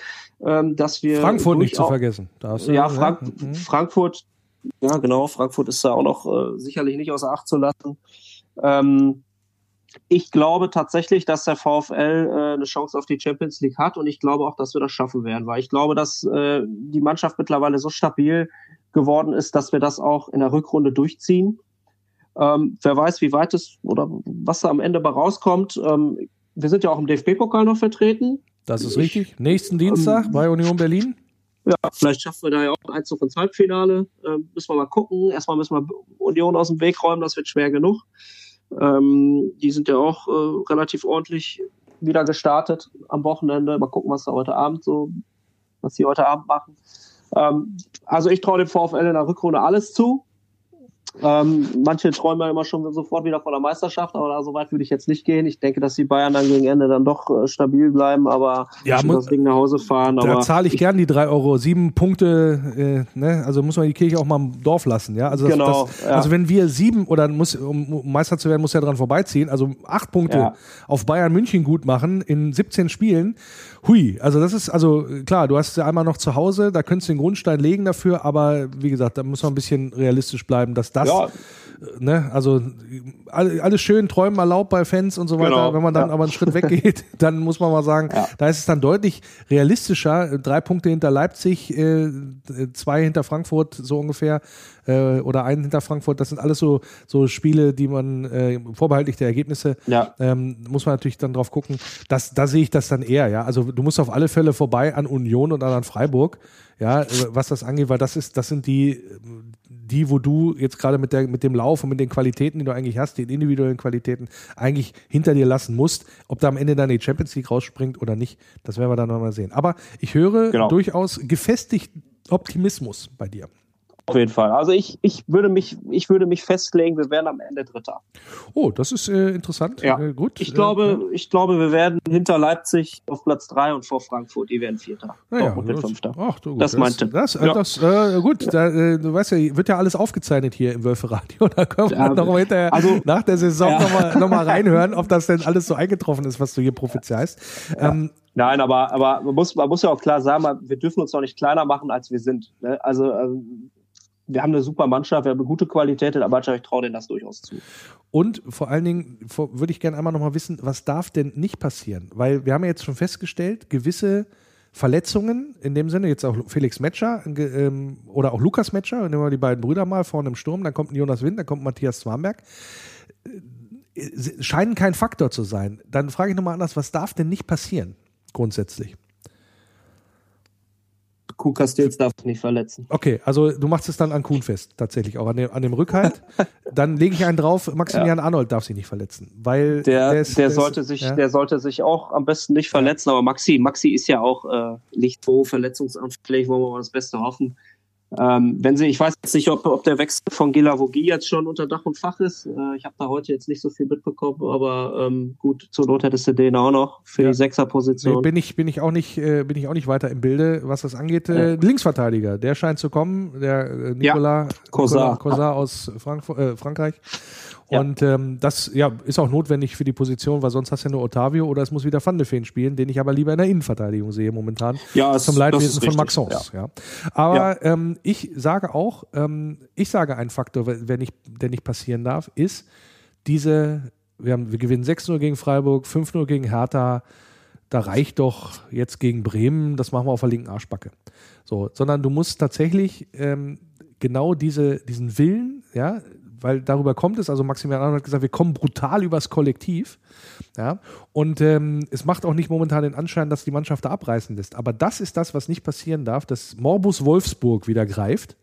S5: ähm, dass wir.
S1: Frankfurt nicht zu vergessen.
S5: ja, Frank mhm. Frankfurt, ja genau, Frankfurt ist da auch noch äh, sicherlich nicht außer Acht zu lassen. Ähm, ich glaube tatsächlich, dass der VfL äh, eine Chance auf die Champions League hat und ich glaube auch, dass wir das schaffen werden, weil ich glaube, dass äh, die Mannschaft mittlerweile so stabil geworden ist, dass wir das auch in der Rückrunde durchziehen. Ähm, wer weiß, wie weit es oder was da am Ende bei rauskommt. Ähm, wir sind ja auch im DFB-Pokal noch vertreten.
S1: Das ist richtig. Nächsten Dienstag
S5: ähm,
S1: bei Union Berlin.
S5: Ja, vielleicht schaffen wir da ja auch Einzug ins Halbfinale. Ähm, müssen wir mal gucken. Erstmal müssen wir Union aus dem Weg räumen, das wird schwer genug. Ähm, die sind ja auch äh, relativ ordentlich wieder gestartet am Wochenende. Mal gucken, was da heute Abend so, was sie heute Abend machen. Ähm, also ich traue dem VfL in der Rückrunde alles zu. Ähm, manche träumen ja immer schon sofort wieder von der Meisterschaft, aber da so weit würde ich jetzt nicht gehen. Ich denke, dass die Bayern dann gegen Ende dann doch äh, stabil bleiben, aber
S1: ja,
S5: das Ding nach Hause fahren.
S1: Da zahle ich, ich, gern die drei Euro. Sieben Punkte, äh, ne? also muss man die Kirche auch mal im Dorf lassen. Ja? Also, das,
S5: genau,
S1: das, ja. also wenn wir sieben oder muss, um Meister zu werden, muss ja dran vorbeiziehen. Also acht Punkte ja. auf Bayern München gut machen in 17 Spielen. Hui, also das ist, also klar, du hast ja einmal noch zu Hause, da könntest du den Grundstein legen dafür, aber wie gesagt, da muss man ein bisschen realistisch bleiben, dass das, ja. ne, also alles schön, träumen erlaubt bei Fans und so weiter. Genau. Wenn man dann ja. aber einen Schritt weggeht, dann muss man mal sagen, ja. da ist es dann deutlich realistischer. Drei Punkte hinter Leipzig, äh, zwei hinter Frankfurt, so ungefähr äh, oder einen hinter Frankfurt. Das sind alles so, so Spiele, die man äh, vorbehaltlich der Ergebnisse
S5: ja.
S1: ähm, muss man natürlich dann drauf gucken. Das, da sehe ich das dann eher, ja. Also du musst auf alle Fälle vorbei an Union und an Freiburg, ja, was das angeht, weil das ist, das sind die, die, wo du jetzt gerade mit, der, mit dem Lauf und mit den Qualitäten, die du eigentlich hast, den individuellen Qualitäten, eigentlich hinter dir lassen musst. Ob da am Ende dann die Champions League rausspringt oder nicht, das werden wir dann nochmal sehen. Aber ich höre genau. durchaus gefestigt Optimismus bei dir.
S5: Auf jeden Fall. Also ich, ich, würde mich, ich würde mich festlegen, wir werden am Ende Dritter.
S1: Oh, das ist äh, interessant.
S5: Ja.
S1: Äh, gut.
S5: Ich glaube, äh, ich glaube, wir werden hinter Leipzig auf Platz 3 und vor Frankfurt, die werden Vierter.
S1: Naja,
S5: und
S1: das,
S5: Fünfter.
S1: Ach, du,
S5: gut, das, das meinte.
S1: Das, äh, ja. das äh, gut, da, äh, du weißt ja, wird ja alles aufgezeichnet hier im Wölferadio. Da können wir ja, noch mal hinterher also, nach der Saison ja. nochmal noch mal reinhören, ob das denn alles so eingetroffen ist, was du hier prophezeist.
S5: Ja. Ähm, Nein, aber, aber man, muss, man muss ja auch klar sagen, wir dürfen uns noch nicht kleiner machen, als wir sind. Ne? Also ähm, wir haben eine super Mannschaft, wir haben eine gute Qualität in der Mannschaft, ich traue denen das durchaus zu.
S1: Und vor allen Dingen würde ich gerne einmal nochmal wissen, was darf denn nicht passieren? Weil wir haben ja jetzt schon festgestellt, gewisse Verletzungen, in dem Sinne, jetzt auch Felix Metscher ähm, oder auch Lukas Metscher, nehmen wir die beiden Brüder mal vorne im Sturm, dann kommt Jonas Wind, dann kommt Matthias Zwarnberg, äh, scheinen kein Faktor zu sein. Dann frage ich nochmal anders, was darf denn nicht passieren, grundsätzlich?
S5: Kuh Castells darf nicht verletzen.
S1: Okay, also du machst es dann an Kuhn fest, tatsächlich auch an dem, an dem Rückhalt. dann lege ich einen drauf, Maximilian ja. Arnold darf sich nicht verletzen, weil
S5: der, der, ist, der, der sollte ist, sich, ja? der sollte sich auch am besten nicht verletzen, aber Maxi, Maxi ist ja auch äh, nicht so verletzungsanfällig, wollen wir mal das Beste hoffen. Ähm, wenn sie, ich weiß jetzt nicht, ob, ob der Wechsel von Gilavogi jetzt schon unter Dach und Fach ist. Äh, ich habe da heute jetzt nicht so viel mitbekommen, aber ähm, gut, zur Not hättest du den auch noch für ja. die Sechserposition.
S1: Nee, bin ich, bin ich auch nicht, äh, bin ich auch nicht weiter im Bilde, was das angeht. Äh, Linksverteidiger, der scheint zu kommen, der äh, Nicolas ja. Cosar aus Frankfurt, äh, Frankreich. Ja. Und ähm, das ja, ist auch notwendig für die Position, weil sonst hast du ja nur Otavio oder es muss wieder Van de Feen spielen, den ich aber lieber in der Innenverteidigung sehe momentan.
S5: Ja,
S1: es, zum Leidwesen von Maxence. Ja. ja. Aber. Ähm, ich sage auch, ähm, ich sage ein Faktor, wenn nicht, der nicht passieren darf, ist diese, wir, haben, wir gewinnen 6-0 gegen Freiburg, 5-0 gegen Hertha, da reicht doch jetzt gegen Bremen, das machen wir auf der linken Arschbacke. So, sondern du musst tatsächlich ähm, genau diese, diesen Willen, ja, weil darüber kommt es. Also Maximilian Arnold hat gesagt, wir kommen brutal übers Kollektiv. Ja? Und ähm, es macht auch nicht momentan den Anschein, dass die Mannschaft da abreißen lässt. Aber das ist das, was nicht passieren darf, dass Morbus Wolfsburg wieder greift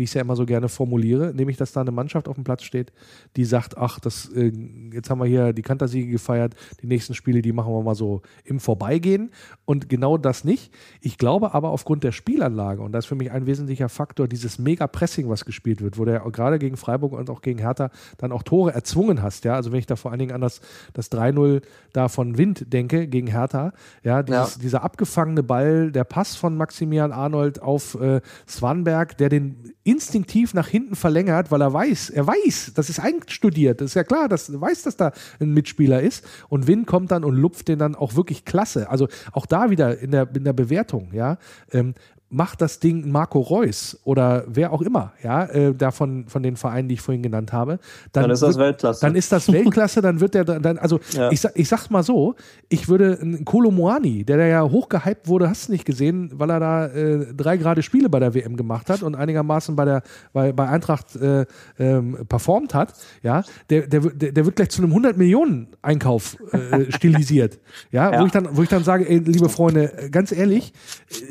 S1: wie ich es ja immer so gerne formuliere, nämlich dass da eine Mannschaft auf dem Platz steht, die sagt, ach, das, äh, jetzt haben wir hier die Kantersiege gefeiert, die nächsten Spiele, die machen wir mal so im Vorbeigehen und genau das nicht. Ich glaube aber aufgrund der Spielanlage, und das ist für mich ein wesentlicher Faktor, dieses Mega-Pressing, was gespielt wird, wo der gerade gegen Freiburg und auch gegen Hertha dann auch Tore erzwungen hast, ja, also wenn ich da vor allen Dingen an das, das 3-0 da von Wind denke, gegen Hertha, ja, dieses, ja. dieser abgefangene Ball, der Pass von Maximilian Arnold auf äh, Swanberg, der den instinktiv nach hinten verlängert, weil er weiß, er weiß, das ist einstudiert, das ist ja klar, das weiß, dass da ein Mitspieler ist und Win kommt dann und lupft den dann auch wirklich klasse. Also auch da wieder in der, in der Bewertung, ja. Ähm, macht das Ding Marco Reus oder wer auch immer, ja, äh, da von, von den Vereinen, die ich vorhin genannt habe, dann,
S5: Dann ist das
S1: wird,
S5: Weltklasse.
S1: Dann ist das Weltklasse, dann wird der dann, also
S5: Ja.
S1: ich, ich sag's mal so, ich würde einen Kolo Moani, der da ja hochgehypt wurde, hast du nicht gesehen, weil er da äh, drei gerade Spiele bei der WM gemacht hat und einigermaßen bei der bei, bei Eintracht äh, ähm, performt hat, ja, der, der, wird- der, wird gleich zu einem 100 Millionen Einkauf äh, stilisiert, ja,
S5: Ja.
S1: wo ich dann wo ich dann sage, ey, liebe Freunde, äh, ganz ehrlich,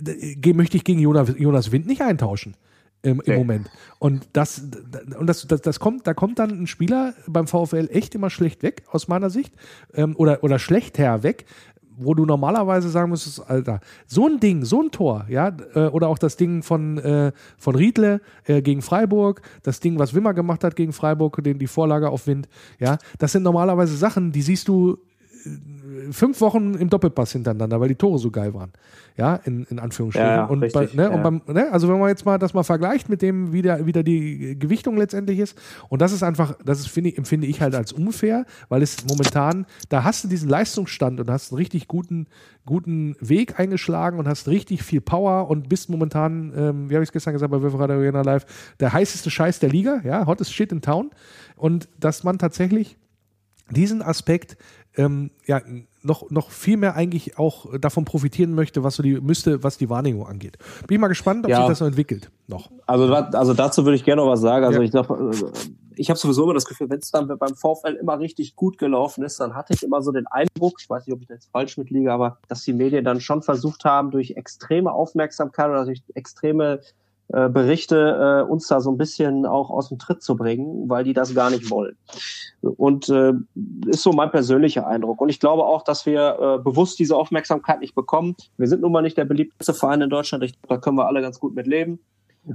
S1: äh, möchte ich gegen Jonas, Jonas Wind nicht eintauschen im, im
S5: Nee.
S1: Moment. Und das, und das, das, das kommt, da kommt dann ein Spieler beim VfL echt immer schlecht weg, aus meiner Sicht, ähm, oder, oder schlechter weg, wo du normalerweise sagen müsstest, Alter, so ein Ding, so ein Tor, ja, äh, oder auch das Ding von, äh, von Riedle äh, gegen Freiburg, das Ding, was Wimmer gemacht hat gegen Freiburg, den, die Vorlage auf Wind, ja, das sind normalerweise Sachen, die siehst du fünf Wochen im Doppelpass hintereinander, weil die Tore so geil waren. Ja, in, in Anführungsstrichen.
S5: Ja, ja,
S1: und bei,
S5: richtig,
S1: ne, und
S5: ja.
S1: beim, ne, also wenn man jetzt mal das mal vergleicht mit dem, wie der, wie da die Gewichtung letztendlich ist, und das ist einfach, das ist, ich, empfinde ich halt als unfair, weil es momentan, da hast du diesen Leistungsstand und hast einen richtig guten, guten Weg eingeschlagen und hast richtig viel Power und bist momentan, ähm, wie habe ich es gestern gesagt bei Wilfred Arena Live, der heißeste Scheiß der Liga, ja, hottest shit in town. Und dass man tatsächlich diesen Aspekt ähm, ja, noch, noch viel mehr eigentlich auch davon profitieren möchte, was so die müsste, was die Wahrnehmung angeht. Bin ich mal gespannt, ob
S5: Ja.
S1: sich das so entwickelt. Noch.
S5: Also, also dazu würde ich gerne noch was sagen. Also
S1: Ja.
S5: ich glaube, ich habe sowieso immer das Gefühl, wenn es dann beim VfL immer richtig gut gelaufen ist, dann hatte ich immer so den Eindruck, ich weiß nicht, ob ich da jetzt falsch mitliege, aber dass die Medien dann schon versucht haben, durch extreme Aufmerksamkeit oder durch extreme äh, Berichte äh, uns da so ein bisschen auch aus dem Tritt zu bringen, weil die das gar nicht wollen. Und äh, ist so mein persönlicher Eindruck. Und ich glaube auch, dass wir äh, bewusst diese Aufmerksamkeit nicht bekommen. Wir sind nun mal nicht der beliebteste Verein in Deutschland. Ich, da können wir alle ganz gut mit leben.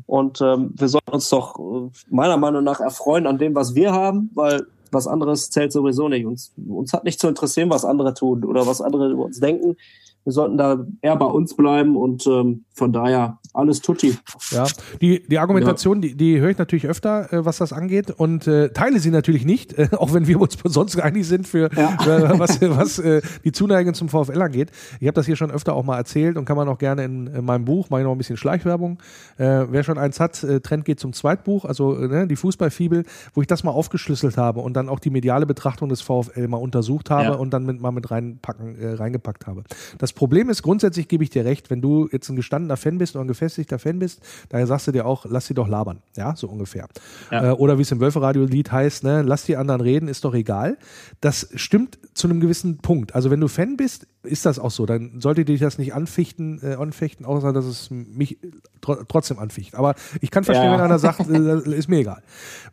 S5: Und ähm, wir sollten uns doch äh, meiner Meinung nach erfreuen an dem, was wir haben, weil was anderes zählt sowieso nicht. Uns, uns hat nicht zu interessieren, was andere tun oder was andere über uns denken. Wir sollten da eher bei uns bleiben und ähm, von daher alles tutti.
S1: Ja, die, die Argumentation, die, die höre ich natürlich öfter, äh, was das angeht und äh, teile sie natürlich nicht, äh, auch wenn wir uns sonst einig sind für äh, was, was äh, die Zuneigung zum VfL angeht. Ich habe das hier schon öfter auch mal erzählt und kann man auch gerne in, in meinem Buch, mache ich noch ein bisschen Schleichwerbung, äh, wer schon eins hat, Trend geht zum Zweitbuch, also ne, die Fußballfibel, wo ich das mal aufgeschlüsselt habe und dann auch die mediale Betrachtung des VfL mal untersucht habe
S5: Ja.
S1: und dann mit, mal mit reinpacken, reingepackt habe. Das Problem ist, grundsätzlich gebe ich dir recht, wenn du jetzt ein gestandener Fan bist oder ein gefestigter Fan bist, daher sagst du dir auch, lass sie doch labern. Ja, so ungefähr.
S5: Ja.
S1: Äh, oder wie es im Wölferadio-Lied heißt, ne, lass die anderen reden, ist doch egal. Das stimmt zu einem gewissen Punkt. Also wenn du Fan bist, ist das auch so. Dann sollte dich das nicht anfichten, äh, anfechten, außer dass es mich tro trotzdem anficht. Aber ich kann verstehen,
S5: Ja.
S1: wenn einer sagt, äh, ist mir egal.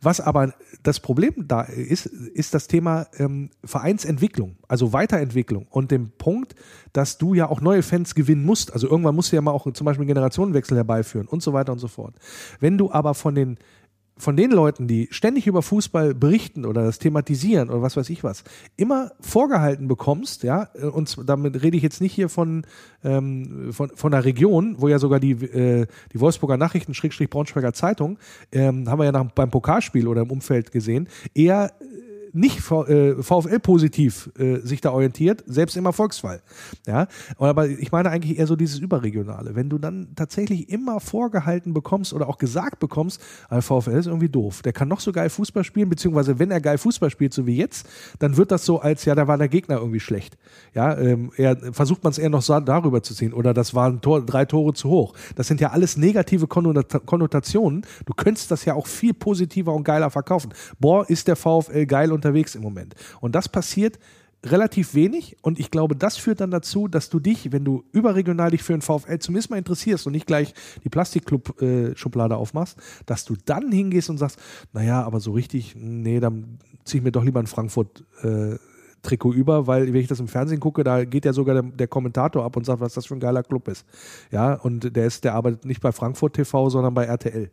S1: Was aber das Problem da ist, ist das Thema ähm, Vereinsentwicklung, also Weiterentwicklung und dem Punkt, dass du ja auch neue Fans gewinnen musst. Also irgendwann musst du ja mal auch zum Beispiel einen Generationenwechsel herbeiführen und so weiter und so fort. Wenn du aber von den von den Leuten, die ständig über Fußball berichten oder das thematisieren oder was weiß ich was, immer vorgehalten bekommst, ja, und damit rede ich jetzt nicht hier von, ähm, von, von der Region, wo ja sogar die, äh, die Wolfsburger Nachrichten, Schrägstrich Braunschweiger Zeitung, ähm, haben wir ja nach, beim Pokalspiel oder im Umfeld gesehen, eher nicht V- äh, VfL-positiv äh, sich da orientiert, selbst im Erfolgsfall. Ja, Und aber ich meine eigentlich eher so dieses Überregionale. Wenn du dann tatsächlich immer vorgehalten bekommst oder auch gesagt bekommst, ah, VfL ist irgendwie doof, der kann noch so geil Fußball spielen, beziehungsweise wenn er geil Fußball spielt, so wie jetzt, dann wird das so als, ja, da war der Gegner irgendwie schlecht. Ja, ähm, eher, versucht man es eher noch so darüber zu ziehen oder das waren Tor, drei Tore zu hoch. Das sind ja alles negative Konnota- Konnotationen. Du könntest das ja auch viel positiver und geiler verkaufen. Boah, ist der VfL geil unterwegs im Moment. Und das passiert relativ wenig und ich glaube, das führt dann dazu, dass du dich, wenn du überregional dich für den VfL zumindest mal interessierst und nicht gleich die Plastikclub-Schublade aufmachst, dass du dann hingehst und sagst, naja, aber so richtig, nee, dann zieh ich mir doch lieber ein Frankfurt äh, Trikot über, weil wenn ich das im Fernsehen gucke, da geht ja sogar der, der Kommentator ab und sagt, was das für ein geiler Club ist. Ja, und der ist, der arbeitet nicht bei Frankfurt TV, sondern bei RTL.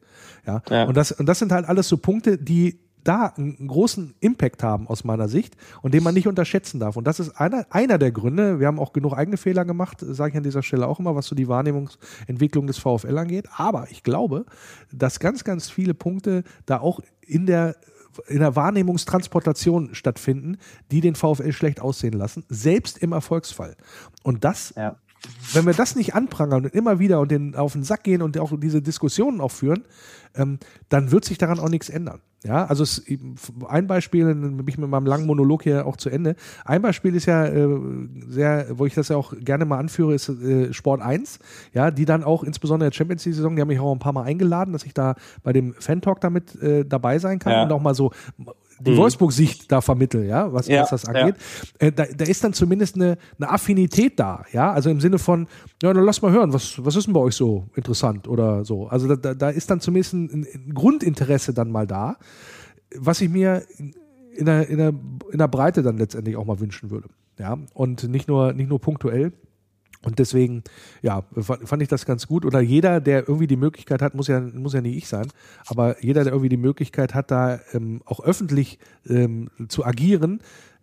S1: Ja,
S5: Ja.
S1: und das, und das sind halt alles so Punkte, die da einen großen Impact haben aus meiner Sicht und den man nicht unterschätzen darf. Und das ist einer, einer der Gründe. Wir haben auch genug eigene Fehler gemacht, sage ich an dieser Stelle auch immer, was so die Wahrnehmungsentwicklung des VfL angeht. Aber ich glaube, dass ganz, ganz viele Punkte da auch in der in der Wahrnehmungstransportation stattfinden, die den VfL schlecht aussehen lassen, selbst im Erfolgsfall. Und das
S5: Ja.
S1: Wenn wir das nicht anprangern und immer wieder und den auf den Sack gehen und auch diese Diskussionen auch führen, ähm, dann wird sich daran auch nichts ändern. Ja, also es, ein Beispiel, dann bin ich mit meinem langen Monolog hier auch zu Ende. Ein Beispiel ist ja äh, sehr, wo ich das ja auch gerne mal anführe, ist äh, Sport 1, ja, die dann auch insbesondere der Champions League Saison, die haben mich auch ein paar Mal eingeladen, dass ich da bei dem Fan Talk damit äh, dabei sein kann
S5: Ja.
S1: und auch mal so die
S5: Mhm.
S1: Wolfsburg-Sicht da vermitteln, ja, was,
S5: Ja,
S1: was das angeht. Äh, da, da ist dann zumindest eine, eine Affinität da, ja, also im Sinne von, ja, dann lass mal hören, was, was ist denn bei euch so interessant oder so. Also da, da, da ist dann zumindest ein, ein Grundinteresse dann mal da, was ich mir in der, in, der, in der Breite dann letztendlich auch mal wünschen würde. Ja, und nicht nur, nicht nur punktuell. Und deswegen, ja, fa- fand ich das ganz gut. Oder jeder, der irgendwie die Möglichkeit hat, muss ja, muss ja nicht ich sein, aber jeder, der irgendwie die Möglichkeit hat, da ähm, auch öffentlich ähm, zu agieren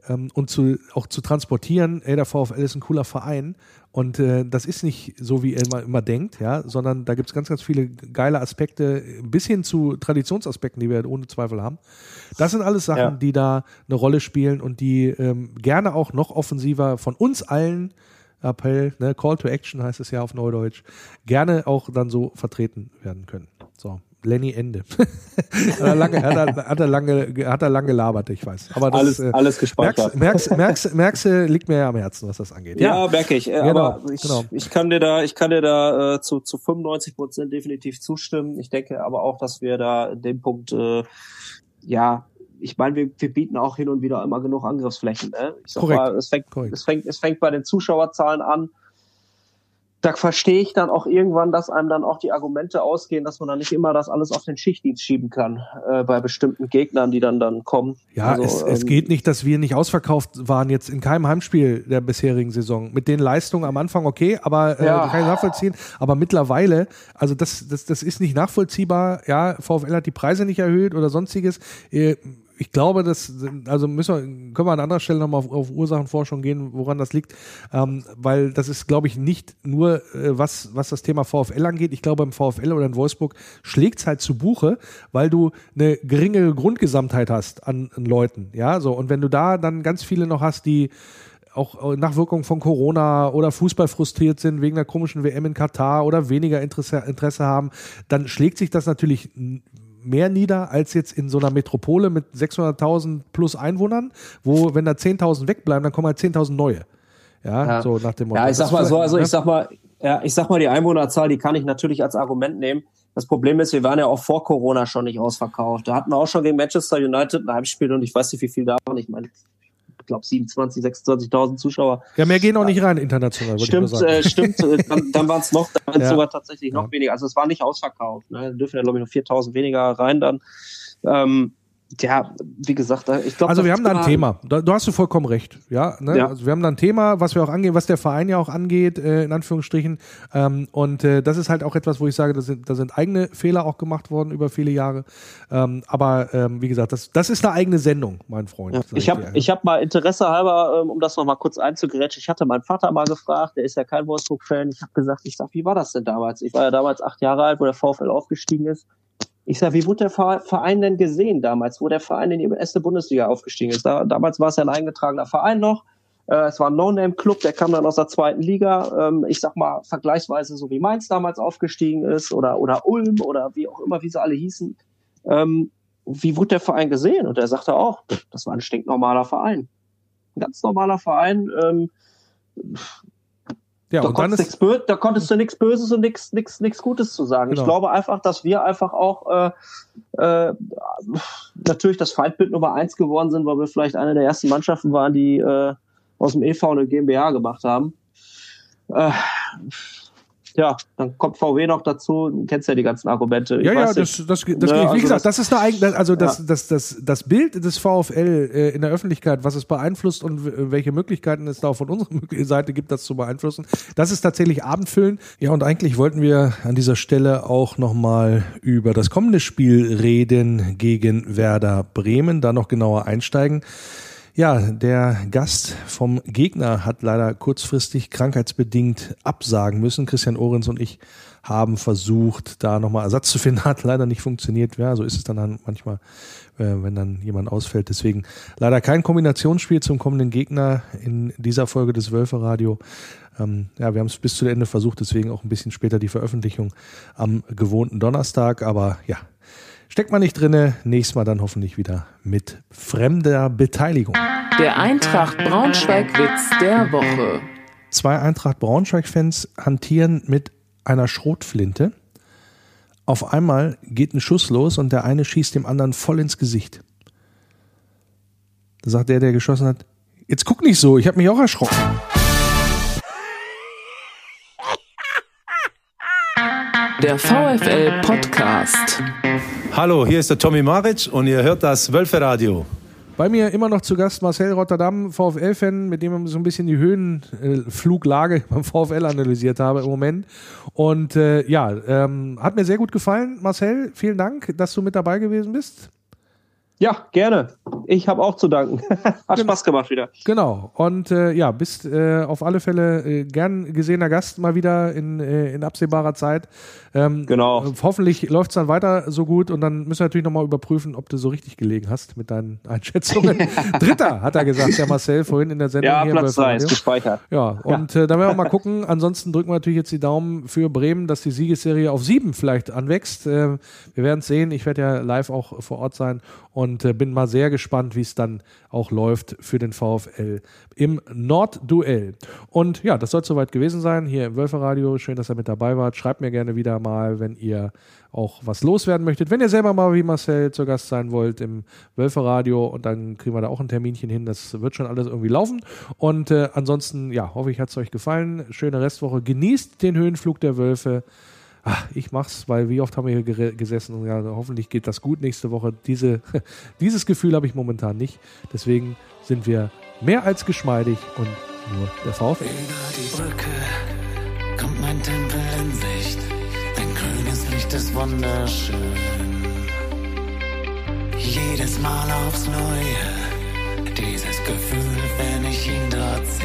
S1: ähm, und zu, auch zu transportieren, ey, der VfL ist ein cooler Verein. Und äh, das ist nicht so, wie er immer, immer denkt, ja, sondern da gibt es ganz, ganz viele geile Aspekte, bis hin zu Traditionsaspekten, die wir ohne Zweifel haben. Das sind alles Sachen,
S5: Ja.
S1: die da eine Rolle spielen und die ähm, gerne auch noch offensiver von uns allen Appell, ne, Call to Action heißt es ja auf Neudeutsch, gerne auch dann so vertreten werden können. So, Lenny Ende. hat, er lange, hat, er, hat, er lange, hat er lange gelabert, ich weiß. Aber das,
S5: Alles,
S1: äh,
S5: alles gespeichert.
S1: merkst, merkst, merkst, merkst, äh, liegt mir ja am Herzen, was das angeht.
S5: Ja, merke ich. Äh,
S1: Genau,
S5: aber ich,
S1: genau.
S5: ich kann dir da, ich kann dir da äh, zu, zu 95 Prozent definitiv zustimmen. Ich denke aber auch, dass wir da in dem Punkt, äh, ja, ich meine, wir, wir bieten auch hin und wieder immer genug Angriffsflächen. Ne? Ich sag
S1: Korrekt.
S5: mal, es fängt,
S1: Korrekt.
S5: es fängt, es fängt bei den Zuschauerzahlen an. Da verstehe ich dann auch irgendwann, dass einem dann auch die Argumente ausgehen, dass man dann nicht immer das alles auf den Schichtdienst schieben kann äh, bei bestimmten Gegnern, die dann dann kommen.
S1: Ja,
S5: Also,
S1: es, es
S5: ähm,
S1: geht nicht, dass wir nicht ausverkauft waren jetzt in keinem Heimspiel der bisherigen Saison. Mit den Leistungen am Anfang okay, aber äh,
S5: Ja.
S1: kann ich nachvollziehen. Aber mittlerweile, also das, das, das ist nicht nachvollziehbar. Ja, VfL hat die Preise nicht erhöht oder sonstiges. Äh, Ich glaube, das, also müssen wir, können wir an anderer Stelle nochmal auf, auf Ursachenforschung gehen, woran das liegt, ähm, weil das ist, glaube ich, nicht nur, äh, was, was das Thema VfL angeht. Ich glaube, im VfL oder in Wolfsburg schlägt es halt zu Buche, weil du eine geringere Grundgesamtheit hast an, an Leuten. Ja, so. Und wenn du da dann ganz viele noch hast, die auch Nachwirkungen von Corona oder Fußball frustriert sind wegen der komischen WM in Katar oder weniger Interesse, Interesse haben, dann schlägt sich das natürlich mehr nieder als jetzt in so einer Metropole mit 600.000 plus Einwohnern, wo, wenn da 10.000 wegbleiben, dann kommen halt 10.000 neue. Ja,
S5: Ja.
S1: so nach dem Motto.
S5: Ja, ich sag mal so, also
S1: ne?
S5: ich sag mal, ja, ich sag mal, die Einwohnerzahl, die kann ich natürlich als Argument nehmen. Das Problem ist, wir waren ja auch vor Corona schon nicht ausverkauft. Da hatten wir auch schon gegen Manchester United ein Heimspiel und ich weiß nicht, wie viel da waren. Ich meine, glaube 27, 26.000 Zuschauer.
S1: Ja, mehr gehen auch nicht rein international, ich
S5: Stimmt, äh, stimmt. äh, Dann, dann waren es noch, dann
S1: Ja.
S5: sogar tatsächlich noch
S1: Ja.
S5: weniger. Also es war nicht ausverkauft. Ne? Da dürfen ja glaube ich noch 4.000 weniger rein dann. Ähm, ja, wie gesagt, ich glaube.
S1: Also wir haben da ein Thema. Da, du hast du vollkommen recht. Ja, ne?
S5: Ja.
S1: Also wir haben da ein Thema, was wir auch angehen, was der Verein ja auch angeht, äh, in Anführungsstrichen. Ähm, und äh, das ist halt auch etwas, wo ich sage, da sind, da sind eigene Fehler auch gemacht worden über viele Jahre. Ähm, aber ähm, wie gesagt, das, das ist eine eigene Sendung, mein Freund.
S5: Ja, ich habe ich hab mal Interesse halber, ähm, um das nochmal kurz einzugrätschen, ich hatte meinen Vater mal gefragt, der ist ja kein Wolfsburg-Fan. Ich habe gesagt, ich sag, wie war das denn damals? Ich war ja damals acht Jahre alt, wo der VfL aufgestiegen ist. Ich sag, wie wurde der Ver- Verein denn gesehen damals, wo der Verein in die erste Bundesliga aufgestiegen ist? Da, damals war es ja ein eingetragener Verein noch. Äh, es war ein No-Name-Club, der kam dann aus der zweiten Liga. Ähm, ich sag mal, vergleichsweise so wie Mainz damals aufgestiegen ist oder, oder Ulm oder wie auch immer, wie sie alle hießen. Ähm, wie wurde der Verein gesehen? Und er sagte auch, das war ein stinknormaler Verein. Ein ganz normaler Verein. Ähm,
S1: ja,
S5: da, konntest
S1: ist,
S5: nichts bö- da konntest du nichts Böses und nichts nichts nichts Gutes zu sagen.
S1: Genau.
S5: Ich glaube einfach, dass wir einfach auch äh, äh, natürlich das Feindbild Nummer eins geworden sind, weil wir vielleicht eine der ersten Mannschaften waren, die äh, aus dem EV eine GmbH gemacht haben. Äh, ja, dann kommt VW noch dazu. Du kennst ja die ganzen Argumente. Ich
S1: ja, ja, das, das, das, geht. Wie
S5: also
S1: gesagt,
S5: das-
S1: das, ist eine eigene, also das,
S5: Ja.
S1: das, das, das Bild des VfL äh, in der Öffentlichkeit, was es beeinflusst und w- welche Möglichkeiten es da auch von unserer Seite gibt, das zu beeinflussen, das ist tatsächlich abendfüllend. Ja, und eigentlich wollten wir an dieser Stelle auch nochmal über das kommende Spiel reden gegen Werder Bremen, da noch genauer einsteigen. Ja, der Gast vom Gegner hat leider kurzfristig krankheitsbedingt absagen müssen. Christian Ohrens und ich haben versucht, da nochmal Ersatz zu finden. Hat leider nicht funktioniert. Ja, so ist es dann manchmal, äh, wenn dann jemand ausfällt. Deswegen leider kein Kombinationsspiel zum kommenden Gegner in dieser Folge des Wölferadio. Ähm, ja, wir haben es bis zu Ende versucht, deswegen auch ein bisschen später die Veröffentlichung am gewohnten Donnerstag. Aber ja, Steckt man nicht drinne, nächstes Mal dann hoffentlich wieder mit fremder Beteiligung.
S2: Der Eintracht Braunschweig-Witz der Woche.
S1: Zwei Eintracht Braunschweig-Fans hantieren mit einer Schrotflinte. Auf einmal geht ein Schuss los und der eine schießt dem anderen voll ins Gesicht. Da sagt der, der geschossen hat, jetzt guck nicht so, ich habe mich auch erschrocken.
S2: Der VfL Podcast.
S6: Hallo, hier ist der Tommy Maric und ihr hört das Wölferadio.
S1: Bei mir immer noch zu Gast Marcel Rotterdam, VfL-Fan, mit dem ich so ein bisschen die Höhenfluglage beim VfL analysiert habe im Moment. Und äh, ja, ähm, hat mir sehr gut gefallen. Marcel, vielen Dank, dass du mit dabei gewesen bist.
S5: Ja, gerne. Ich habe auch zu danken. Hat Spaß gemacht wieder.
S1: Genau. Und äh, ja, bist äh, auf alle Fälle äh, gern gesehener Gast mal wieder in, äh, in absehbarer Zeit. Ähm,
S5: genau.
S1: Hoffentlich läuft es dann weiter so gut und dann müssen wir natürlich nochmal überprüfen, ob du so richtig gelegen hast mit deinen Einschätzungen. Dritter, hat er gesagt, der Marcel vorhin in der Sendung.
S5: Ja,
S1: hier
S5: Platz 3 ist gespeichert.
S1: Ja, und äh, dann werden wir mal gucken. Ansonsten drücken wir natürlich jetzt die Daumen für Bremen, dass die Siegesserie auf sieben vielleicht anwächst. Äh, wir werden es sehen. Ich werde ja live auch vor Ort sein und äh, bin mal sehr gespannt, wie es dann auch läuft für den VfL im Nordduell. Und ja, das soll soweit gewesen sein hier im Wölferadio. Schön, dass ihr mit dabei wart. Schreibt mir gerne wieder mal, wenn ihr auch was loswerden möchtet. Wenn ihr selber mal wie Marcel zu Gast sein wollt im Wölferadio und dann kriegen wir da auch ein Terminchen hin. Das wird schon alles irgendwie laufen. Und äh, ansonsten, ja, hoffe ich, hat es euch gefallen. Schöne Restwoche. Genießt den Höhenflug der Wölfe ach, ich mach's, weil wie oft haben wir hier gesessen und ja, hoffentlich geht das gut nächste Woche. Diese, dieses Gefühl habe ich momentan nicht. Deswegen sind wir mehr als geschmeidig und nur der VfL.
S7: Über die Brücke kommt mein Tempel in Sicht. Dein grünes Licht ist wunderschön. Jedes Mal aufs Neue, dieses Gefühl, wenn ich ihn dort sehe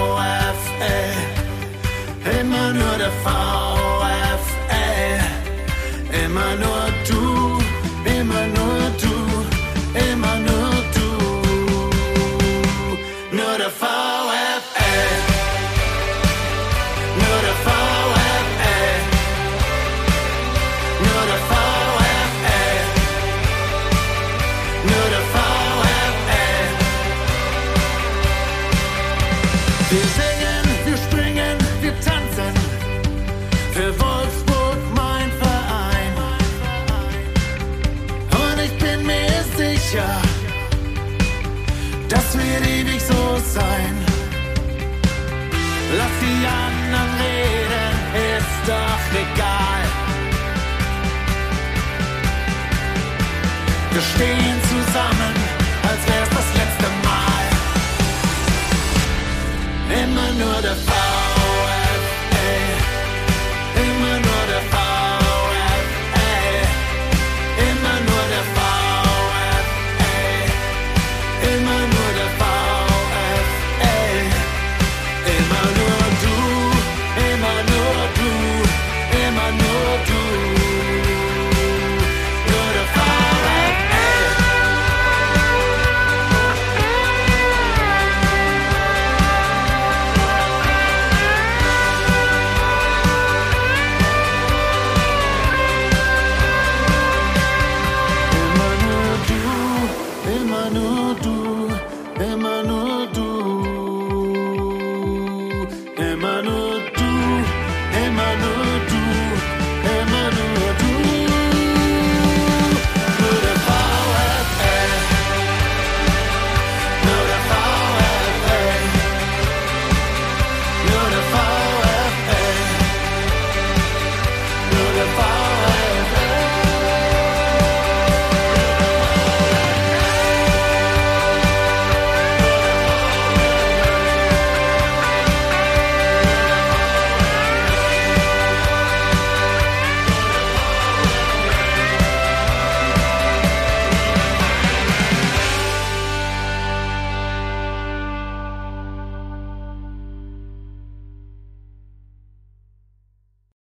S7: sein. Lass die anderen reden, ist doch egal. Wir stehen zusammen, als wär's das letzte Mal. Immer nur der Fall.